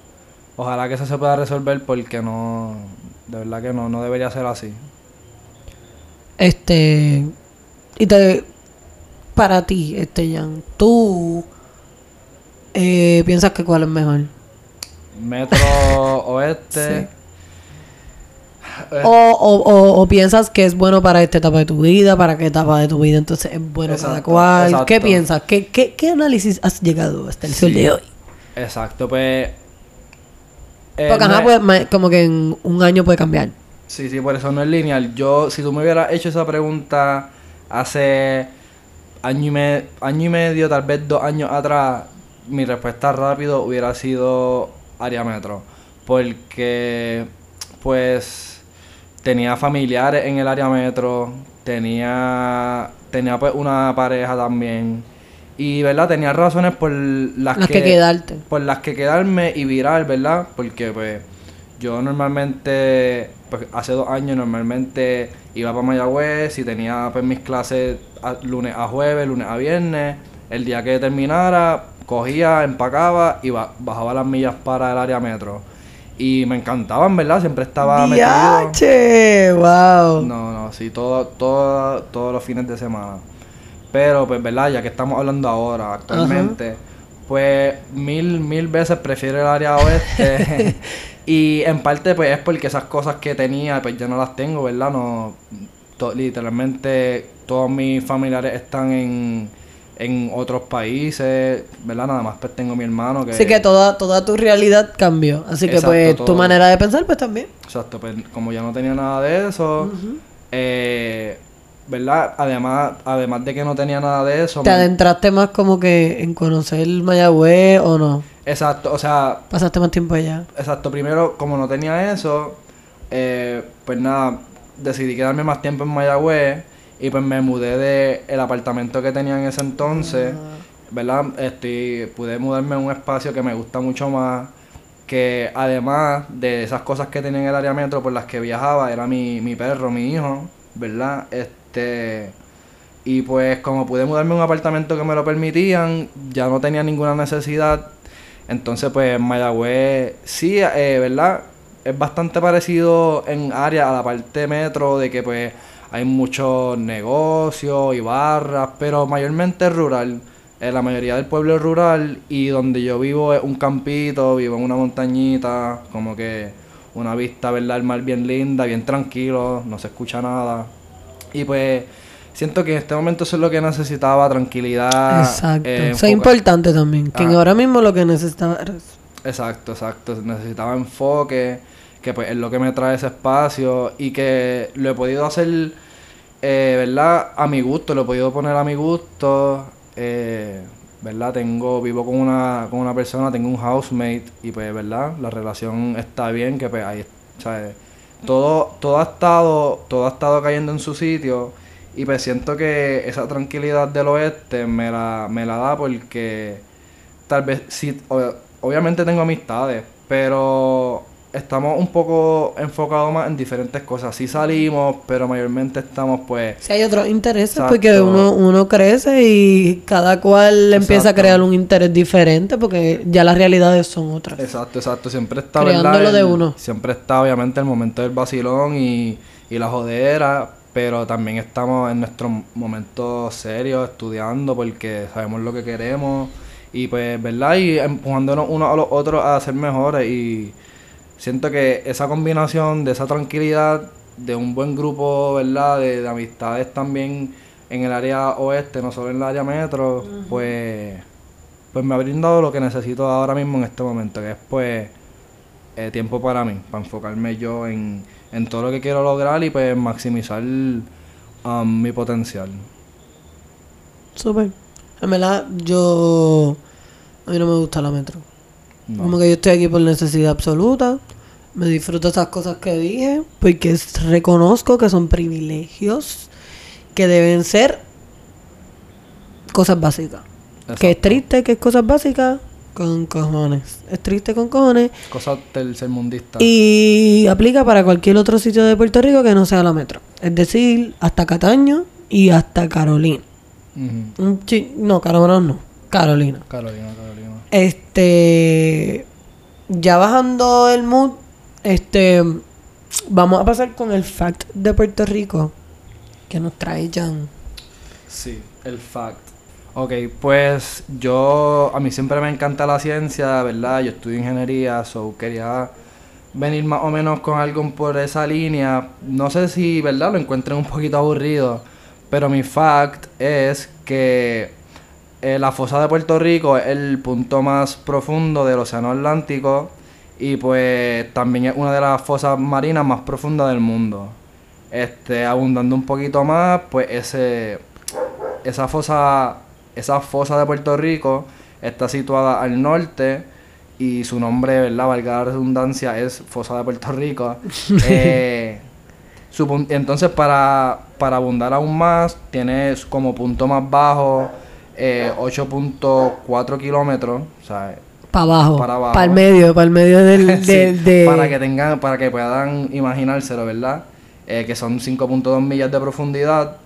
Ojalá que eso se pueda resolver porque no, de verdad que no, no debería ser así. Este, y te, para ti, este, Jan, tú eh, piensas que cuál es mejor? Metro Oeste. O, o, o, piensas que es bueno para esta etapa de tu vida, para qué etapa de tu vida entonces es bueno para cuál. ¿Qué piensas? ¿Qué, qué, qué análisis has llegado hasta el sol de hoy? Exacto, pues... Eh, Porque nada, pues, como que en un año puede cambiar. Sí, sí, por eso no es lineal. Yo, si tú me hubieras hecho esa pregunta hace año y, año y medio, tal vez dos años atrás, mi respuesta rápido hubiera sido área metro. Porque, pues tenía familiares en el área metro, tenía, tenía pues una pareja también. Y, ¿verdad? Tenía razones por las, que, quedarte. Por las que quedarme y virar, ¿verdad? Porque, pues, yo normalmente, pues, hace dos años normalmente iba para Mayagüez y tenía, pues, mis clases lunes a jueves, lunes a viernes. El día que terminara, cogía, empacaba y bajaba las millas para el área metro. Y me encantaban, ¿verdad? Siempre estaba metido. ¡Wow! No, no, sí, todo, todo, todos los fines de semana. Pero, pues, ¿verdad? Ya que estamos hablando ahora, actualmente, pues mil, mil veces prefiero el área oeste. y en parte, pues, es porque esas cosas que tenía, pues ya no las tengo, ¿verdad? No, literalmente todos mis familiares están en, en otros países, ¿verdad? Nada más pues tengo mi hermano que... Así que toda, toda tu realidad cambió. Así que pues tu manera de pensar pues también. Exacto, pues como ya no tenía nada de eso, eh, ¿verdad? Además, además de que no tenía nada de eso... ¿Te adentraste más como que en conocer Mayagüez o no? Exacto, o sea... Pasaste más tiempo allá. Exacto, primero como no tenía eso, eh, pues nada, decidí quedarme más tiempo en Mayagüez y pues me mudé de el apartamento que tenía en ese entonces, ¿verdad? Estoy, pude mudarme a un espacio que me gusta mucho más, que además de esas cosas que tenía en el área metro por las que viajaba, era mi, mi perro, mi hijo, ¿verdad? Este... Y pues como pude mudarme a un apartamento que me lo permitían, ya no tenía ninguna necesidad. Entonces pues Mayagüez sí, eh, ¿verdad? es bastante parecido en área a la parte metro de que pues hay muchos negocios y barras, pero mayormente rural. Eh, la mayoría del pueblo es rural y donde yo vivo es un campito, vivo en una montañita, como que una vista, ¿verdad? El mar bien linda, bien tranquilo, no se escucha nada. Y pues siento que en este momento eso es lo que necesitaba, tranquilidad. Exacto. Eh, eso es importante también, que ahora mismo lo que necesitaba Exacto, exacto. Necesitaba enfoque, que pues es lo que me trae ese espacio y que lo he podido hacer, eh, ¿verdad? A mi gusto, lo he podido poner a mi gusto. Eh, ¿verdad? Tengo, vivo con una, con una persona, tengo un housemate y pues, ¿verdad? La relación está bien, que pues ahí, ¿sabes? Todo, todo ha estado, todo ha estado cayendo en su sitio y pues siento que esa tranquilidad del oeste me la, me la da porque tal vez si obviamente tengo amistades, pero estamos un poco enfocados más en diferentes cosas. Sí salimos, pero mayormente estamos pues... Si hay otros intereses, porque uno, uno crece y cada cual empieza a crear un interés diferente porque ya las realidades son otras. Exacto, exacto. Siempre está, Creándolo de uno. Siempre está obviamente el momento del vacilón y, y la jodera, pero también estamos en nuestros momentos serios estudiando porque sabemos lo que queremos y pues, ¿verdad? Y empujándonos unos a los otros a ser mejores. Y siento que esa combinación de esa tranquilidad, de un buen grupo, ¿verdad? De, amistades también en el área oeste, no solo en el área metro, pues, pues me ha brindado lo que necesito ahora mismo en este momento, que es pues eh, tiempo para mí, para enfocarme yo en, en todo lo que quiero lograr y pues maximizar um, mi potencial. Súper. En verdad, yo. A mí no me gusta la metro. Como que yo estoy aquí por necesidad absoluta. Me disfruto esas cosas que dije. Porque reconozco que son privilegios que deben ser cosas básicas. Que es triste que es cosas básicas con cojones. Es triste con cojones. Cosas del ser mundista. Y aplica para cualquier otro sitio de Puerto Rico que no sea la metro. Es decir, hasta Cataño y hasta Carolina no, Carolina no. Carolina. Carolina, Carolina. Este. Ya bajando el mood, este. Vamos a pasar con el fact de Puerto Rico que nos trae Jan. Sí, el fact. Ok, pues yo, a mí siempre me encanta la ciencia, ¿verdad? Yo estudio ingeniería, so quería venir más o menos con algo por esa línea. No sé si, ¿verdad? Lo encuentren un poquito aburrido, pero mi fact es que eh, la fosa de Puerto Rico es el punto más profundo del Océano Atlántico y pues también es una de las fosas marinas más profundas del mundo. Este, abundando un poquito más, pues ese esa fosa esa fosa de Puerto Rico está situada al norte y su nombre, ¿verdad? Valga la redundancia, es Fosa de Puerto Rico. eh, entonces, para, para abundar aún más, tienes como punto más bajo 8.4 eh, kilómetros. O sea, para abajo, para el medio, para el medio del, de, Para que tengan, para que puedan imaginárselo, ¿verdad? Eh, que son 5.2 millas de profundidad.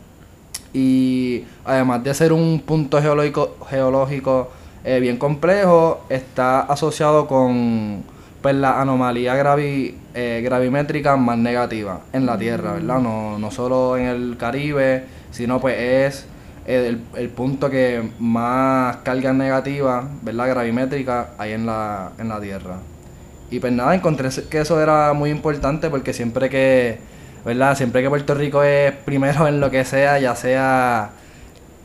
Y además de ser un punto geológico, geológico eh, bien complejo, está asociado con pues la anomalía gravi, eh, gravimétrica más negativa en la Tierra, ¿verdad? No, no solo en el Caribe, sino pues es el, el punto que más carga negativa, ¿verdad? Gravimétrica hay en la, en la Tierra. Y pues nada, encontré que eso era muy importante porque siempre que ¿verdad? Siempre que Puerto Rico es primero en lo que sea, ya sea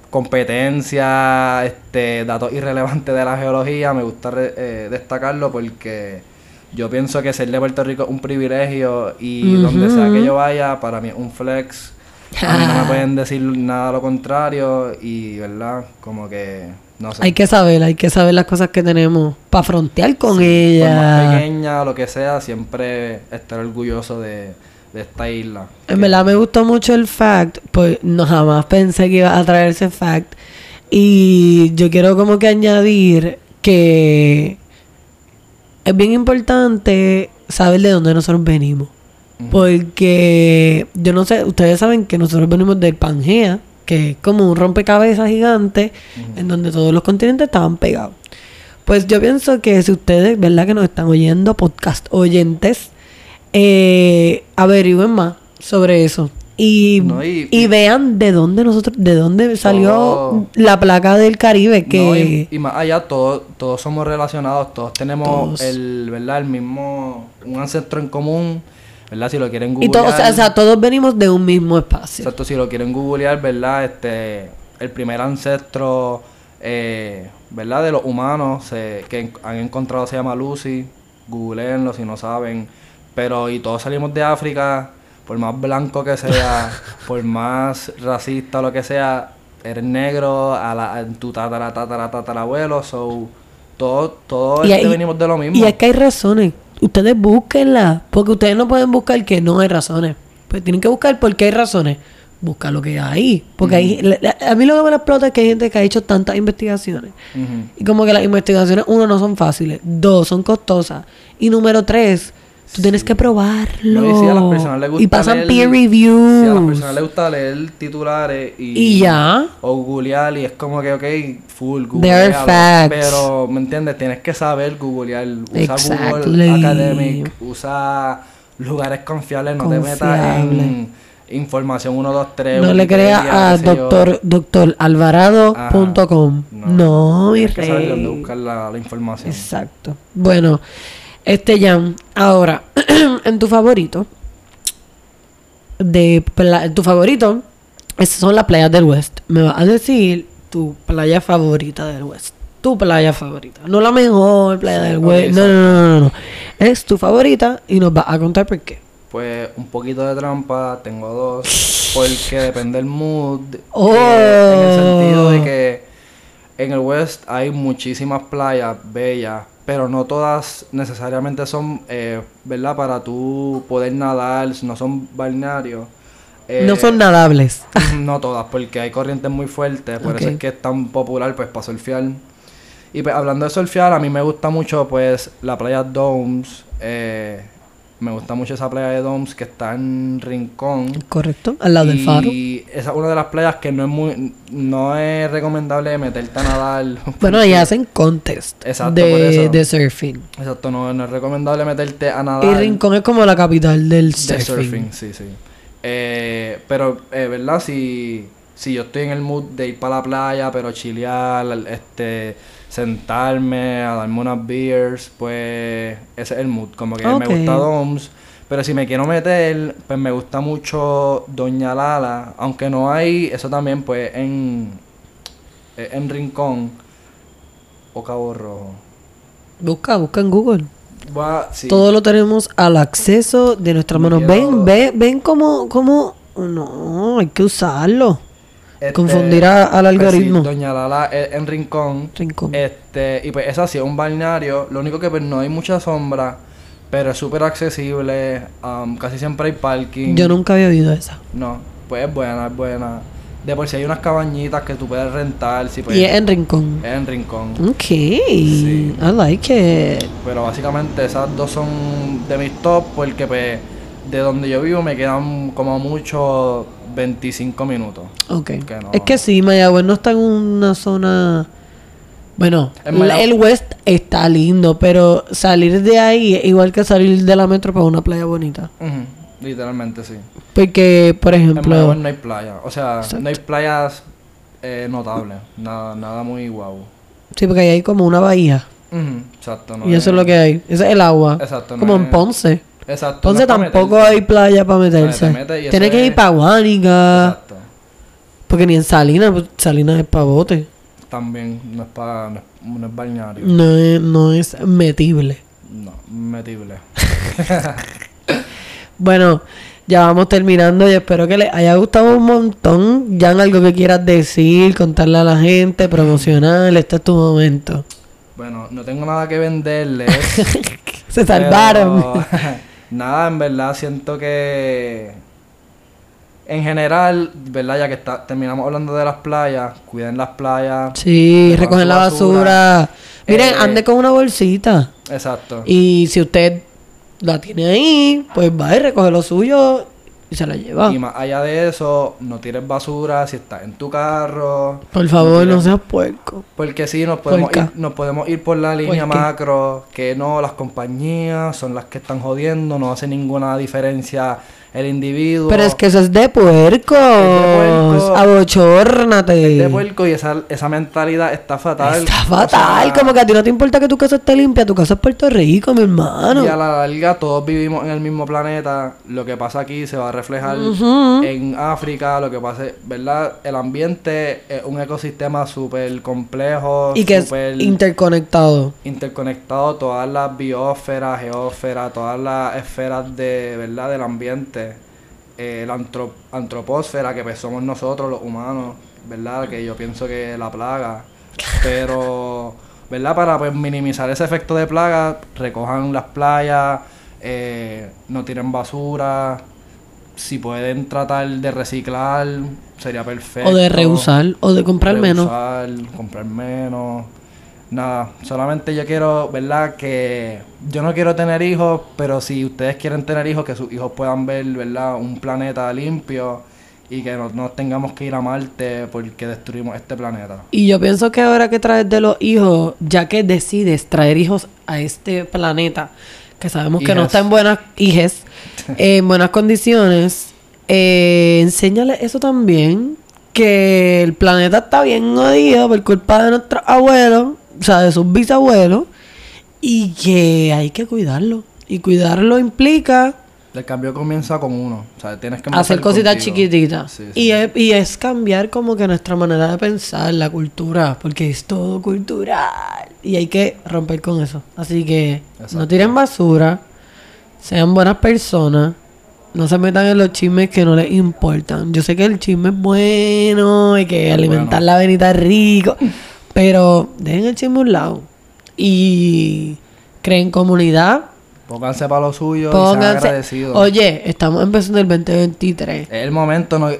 competencia, este, datos irrelevantes de la geología, me gusta eh, destacarlo porque yo pienso que ser de Puerto Rico es un privilegio y donde sea que yo vaya, para mí es un flex. A mí no me pueden decir nada lo contrario y, ¿verdad? Como que, no sé. Hay que saber, hay que saber las cosas que tenemos para frontear con ella. más pequeña, lo que sea, siempre estar orgulloso de, de esta isla. En verdad me gustó mucho el fact, pues no jamás pensé que iba a traer ese fact. Y yo quiero como que añadir que es bien importante saber de dónde nosotros venimos. Porque yo no sé, ustedes saben que nosotros venimos del Pangea, que es como un rompecabezas gigante en donde todos los continentes estaban pegados. Pues yo pienso que si ustedes, ¿verdad? Que nos están oyendo, podcast oyentes, eh, averigüen más sobre eso. Y, y, vean de dónde nosotros, de dónde salió la placa del Caribe que... y, más allá, todos, todos somos relacionados, todos tenemos el, ¿verdad? El mismo, un ancestro en común, ¿verdad? Si lo quieren googlear... Y todos, o sea, todos venimos de un mismo espacio. Exacto, si lo quieren googlear, ¿verdad? Este, el primer ancestro, eh, ¿verdad? De los humanos que han encontrado se llama Lucy, googleenlo si no saben, pero y todos salimos de África por más blanco que sea, por más racista o lo que sea, eres negro, a, la, tu tatara, tatara, tatarabuelo, so, todo, todo y venimos de lo mismo. Y es que hay razones, ustedes búsquenlas, porque ustedes no pueden buscar que no hay razones, pues tienen que buscar porque hay razones. Busca lo que hay. Porque hay, a mí lo que me explota es que hay gente que ha hecho tantas investigaciones. Y como que las investigaciones, uno, no son fáciles. Dos, son costosas. Y número tres, Tú tienes que probarlo. y, a las personas les gusta y pasan peer reviews. Si a las personas les gusta leer titulares y, y ya. O googlear y es como que, ok, full Google. Pero, ¿me entiendes? Tienes que saber googlear. Usa Google Academic. Usa lugares confiables. No te metas en información 1, 2, 3. No le creas a doctor, doctor alvarado.com. No, no, mi rey. que saber dónde buscar la, la información. Exacto. Bueno. Este, Jan, ahora, en tu favorito, de tu favorito, esas son las playas del West. Me vas a decir tu playa favorita del West. Tu playa favorita. No la mejor playa del West. No, no, no, no, no. Es tu favorita y nos vas a contar por qué. Pues un poquito de trampa, tengo dos. Porque depende del mood. Oh. en el sentido de que en el West hay muchísimas playas bellas pero no todas necesariamente son, eh, ¿verdad? Para tú poder nadar, no son balnearios. no son nadables. no todas, porque hay corrientes muy fuertes, por eso es que es tan popular pues para surfear. Y pues hablando de surfear, a mí me gusta mucho pues la playa Domes, eh, me gusta mucho esa playa de Doms que está en Rincón. Correcto, al lado del faro. Y esa es una de las playas que no es muy no es recomendable meterte a nadar. Bueno, ahí hacen contest de, de surfing. Exacto, no, es recomendable meterte a nadar. Y Rincón es como la capital del surfing. De surfing, sí, sí. Eh, pero, eh, ¿verdad? Si, si yo estoy en el mood de ir para la playa, pero chilear, este sentarme a darme unas beers, pues ese es el mood. Como que me gusta Doms. Pero si me quiero meter, pues me gusta mucho Doña Lala. Aunque no hay, eso también, pues en, en Rincón o Cabo Rojo. Busca, busca en Google. Todo lo tenemos al acceso de nuestras manos. Ven, ven, ven como, como... No, hay que usarlo. Este, Confundirá al pues algoritmo. Doña Lala en Rincón. Rincón. Este, y pues es así, es un balneario. Lo único que pues no hay mucha sombra, pero es súper accesible. Um, casi siempre hay parking. Yo nunca había oído esa. No, pues es buena, es buena. De por si hay unas cabañitas que tú puedes rentar. Si pues, y es en Rincón. Es en Rincón. Ok. I like it. Pero básicamente esas dos son de mis top porque pues de donde yo vivo me quedan como mucho 25 minutos. Ok. Es que sí, Mayagüez no está en una zona... Bueno, el West está lindo, pero salir de ahí es igual que salir de la metro para una playa bonita. Literalmente, sí. Porque, por ejemplo... En no hay playa. O sea, no hay playas eh, notables. Nada, nada muy guau. Sí, porque ahí hay como una bahía. Exacto. y eso es lo que hay. Ese es el agua. Exacto. como en Ponce. Exacto. Ponce no es pa' tampoco hay playa para meterse. te y eso Tienes que es- ir para Guánica. Exacto. Porque ni en Salinas, pues, Salinas es para bote. También no es para... No es, no es balneario. No es, no es metible. No, metible. Bueno, ya vamos terminando y espero que les haya gustado un montón. Ya en algo que quieras decir, contarle a la gente, promocionar, este es tu momento. Bueno, no tengo nada que venderles. Se salvaron. Pero, nada, en verdad siento que en general, ¿verdad? Ya que está, terminamos hablando de las playas, cuiden las playas. Sí, recogen la basura. Miren, Eh, ande con una bolsita. Exacto. Y si usted la tiene ahí, pues va y recoge lo suyo y se la lleva. Y más allá de eso, no tires basura si estás en tu carro. Por favor, no seas puerco. Porque sí, nos podemos, ir, nos podemos ir por la línea macro, que no, las compañías son las que están jodiendo, no hace ninguna diferencia el individuo. Pero es que eso es de puercos. puerco. Abochórnate. Es de puerco y esa, esa mentalidad está fatal. Está O fatal. sea, Como que a ti no te importa que tu casa esté limpia. Tu casa es Puerto Rico, mi hermano. Y a la larga todos vivimos en el mismo planeta. Lo que pasa aquí se va a reflejar en África. Lo que pasa, es- ¿verdad? El ambiente es un ecosistema súper complejo. Y que es súper interconectado. interconectado. Todas las biosferas, geósferas, todas las esferas de, ¿verdad? del ambiente. Eh, la antro- antropósfera, que pues somos nosotros los humanos, ¿verdad? Que yo pienso que la plaga. Pero, ¿verdad? Para pues, minimizar ese efecto de plaga, recojan las playas, eh, no tiren basura. Si pueden tratar de reciclar, sería perfecto. O de reusar. O de comprar menos. Reusar, comprar menos. Nada, solamente yo quiero, ¿verdad? Que yo no quiero tener hijos, pero si ustedes quieren tener hijos, que sus hijos puedan ver, ¿verdad? Un planeta limpio y que no, no tengamos que ir a Marte porque destruimos este planeta. Y yo pienso que ahora que traes de los hijos, ya que decides traer hijos a este planeta, que sabemos que no está en buenas hijes, en buenas condiciones, eh, enséñale eso también, que el planeta está bien jodido por culpa de nuestros abuelos, o sea, de sus bisabuelos, y que hay que cuidarlo. Y cuidarlo implica El cambio comienza con uno. O sea, tienes que hacer cositas chiquititas. Sí, Y, es, y es cambiar como que nuestra manera de pensar, la cultura, porque es todo cultural. Y hay que romper con eso. Así que no tiren basura, sean buenas personas, no se metan en los chismes que no les importan. Yo sé que el chisme es bueno y que alimentar bueno. la venita es rico, pero dejen el chisme un lado. Y creen comunidad, Pónganse para lo suyo y sean Pónganse. agradecidos. Oye, estamos empezando el 2023. Es el momento, no, es-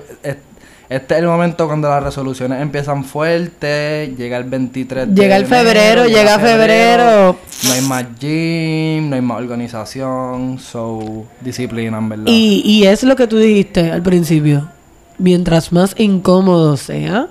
este es el momento cuando las resoluciones empiezan fuertes, llega el 23 de Llega el enero, febrero, llega febrero. No hay más gym, no hay más organización, so disciplina, en verdad. Y, y es lo que tú dijiste al principio. Mientras más incómodo sea,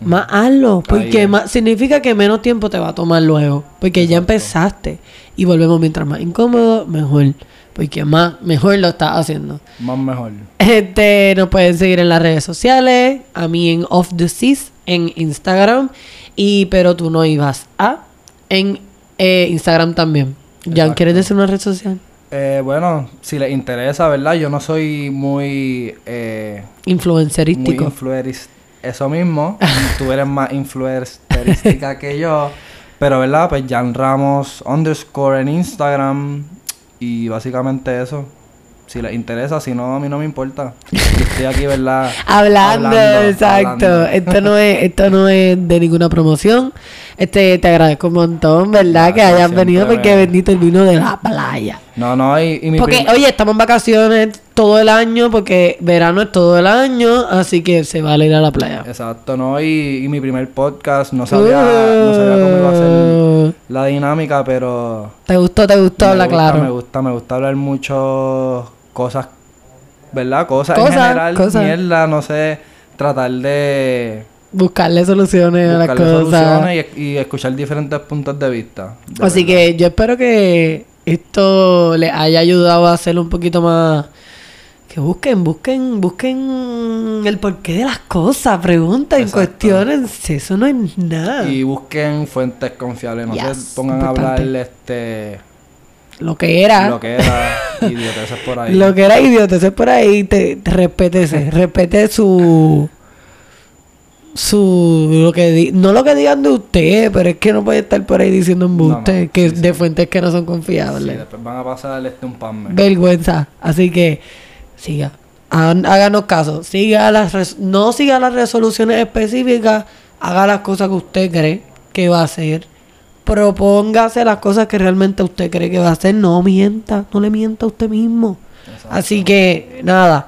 más hazlo. Porque más, significa que menos tiempo te va a tomar luego. Porque ya empezaste. Y volvemos mientras más incómodo, mejor. Porque más, mejor lo estás haciendo. Más mejor. Este, nos pueden seguir en las redes sociales, a mí en Off the Seas, en Instagram, y pero tú no ibas a, en eh, Instagram también. Jan. ¿quieres decir una red social? Eh, bueno, si les interesa, ¿verdad? Yo no soy muy... Eh, muy Influencerístico. Eso mismo. Tú eres más influencerística que yo. Pero, ¿verdad? Pues Jan Ramos underscore en Instagram. Y básicamente eso. Si les interesa, si no, a mí no me importa. Estoy aquí, ¿verdad? Hablando, Hablando, exacto. hablando. Esto no es, esto no es de ninguna promoción. Este, te agradezco un montón, ¿verdad? que hayas venido porque bendito el vino de la playa. No, no, y, y mi Porque, prim- oye, estamos en vacaciones todo el año, porque verano es todo el año, así que se vale ir a la playa. Exacto, no, y, y mi primer podcast no sabía, no sabía cómo iba a ser Uh, la dinámica, pero ¿Te gustó? ¿Te gustó? me Habla gusta, claro. me gusta, me gusta hablar mucho cosas, ¿verdad? Cosas, Cosas, en general, cosas. mierda, no sé, tratar de Buscarle soluciones a las buscarle cosas. soluciones y, y escuchar diferentes puntos de vista. de Así verdad. que yo espero que esto les haya ayudado a hacerlo un poquito más. Que busquen, busquen, busquen el porqué de las cosas, pregunten, Exacto. cuestionense, eso no es nada. Y busquen fuentes confiables, no Yes, se pongan a importante. hablar este lo que era. Lo que era idioteces por ahí. Lo que era idioteces por ahí, te, te respétese. respete su. Su. Lo que di- no lo que digan de usted, pero es que no puede estar por ahí diciendo embuste. No, no, que sí, de sí. fuentes que no son Sí, confiables. después van a pasar este un pan. Vergüenza. Así que. Siga. Háganos caso. Siga las res- no siga las resoluciones específicas. Haga las cosas que usted cree que va a hacer. Propóngase las cosas que realmente usted cree que va a hacer. No mienta. No le mienta a usted mismo. Exacto. Así que, nada.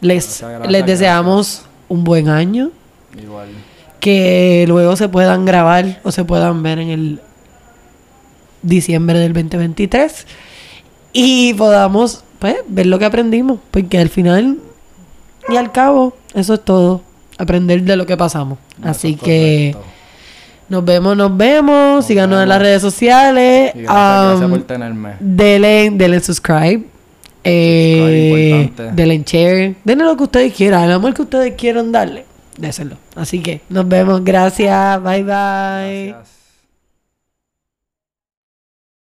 Les, les deseamos un buen año. Igual. Que luego se puedan grabar o se puedan ver en el diciembre del 2023. Y podamos, pues, ver lo que aprendimos. Porque al final y al cabo, eso es todo. Aprender de lo que pasamos. Así Eso que correcto. nos vemos, nos vemos. Nos Síganos en las redes sociales. Y gracias, gracias Um, por tenerme. Denle, denle subscribe. Eh, Subscribe, denle share. Denle lo que ustedes quieran. El amor que ustedes quieran darle. Déselo. Así que nos vemos. Gracias. Bye bye.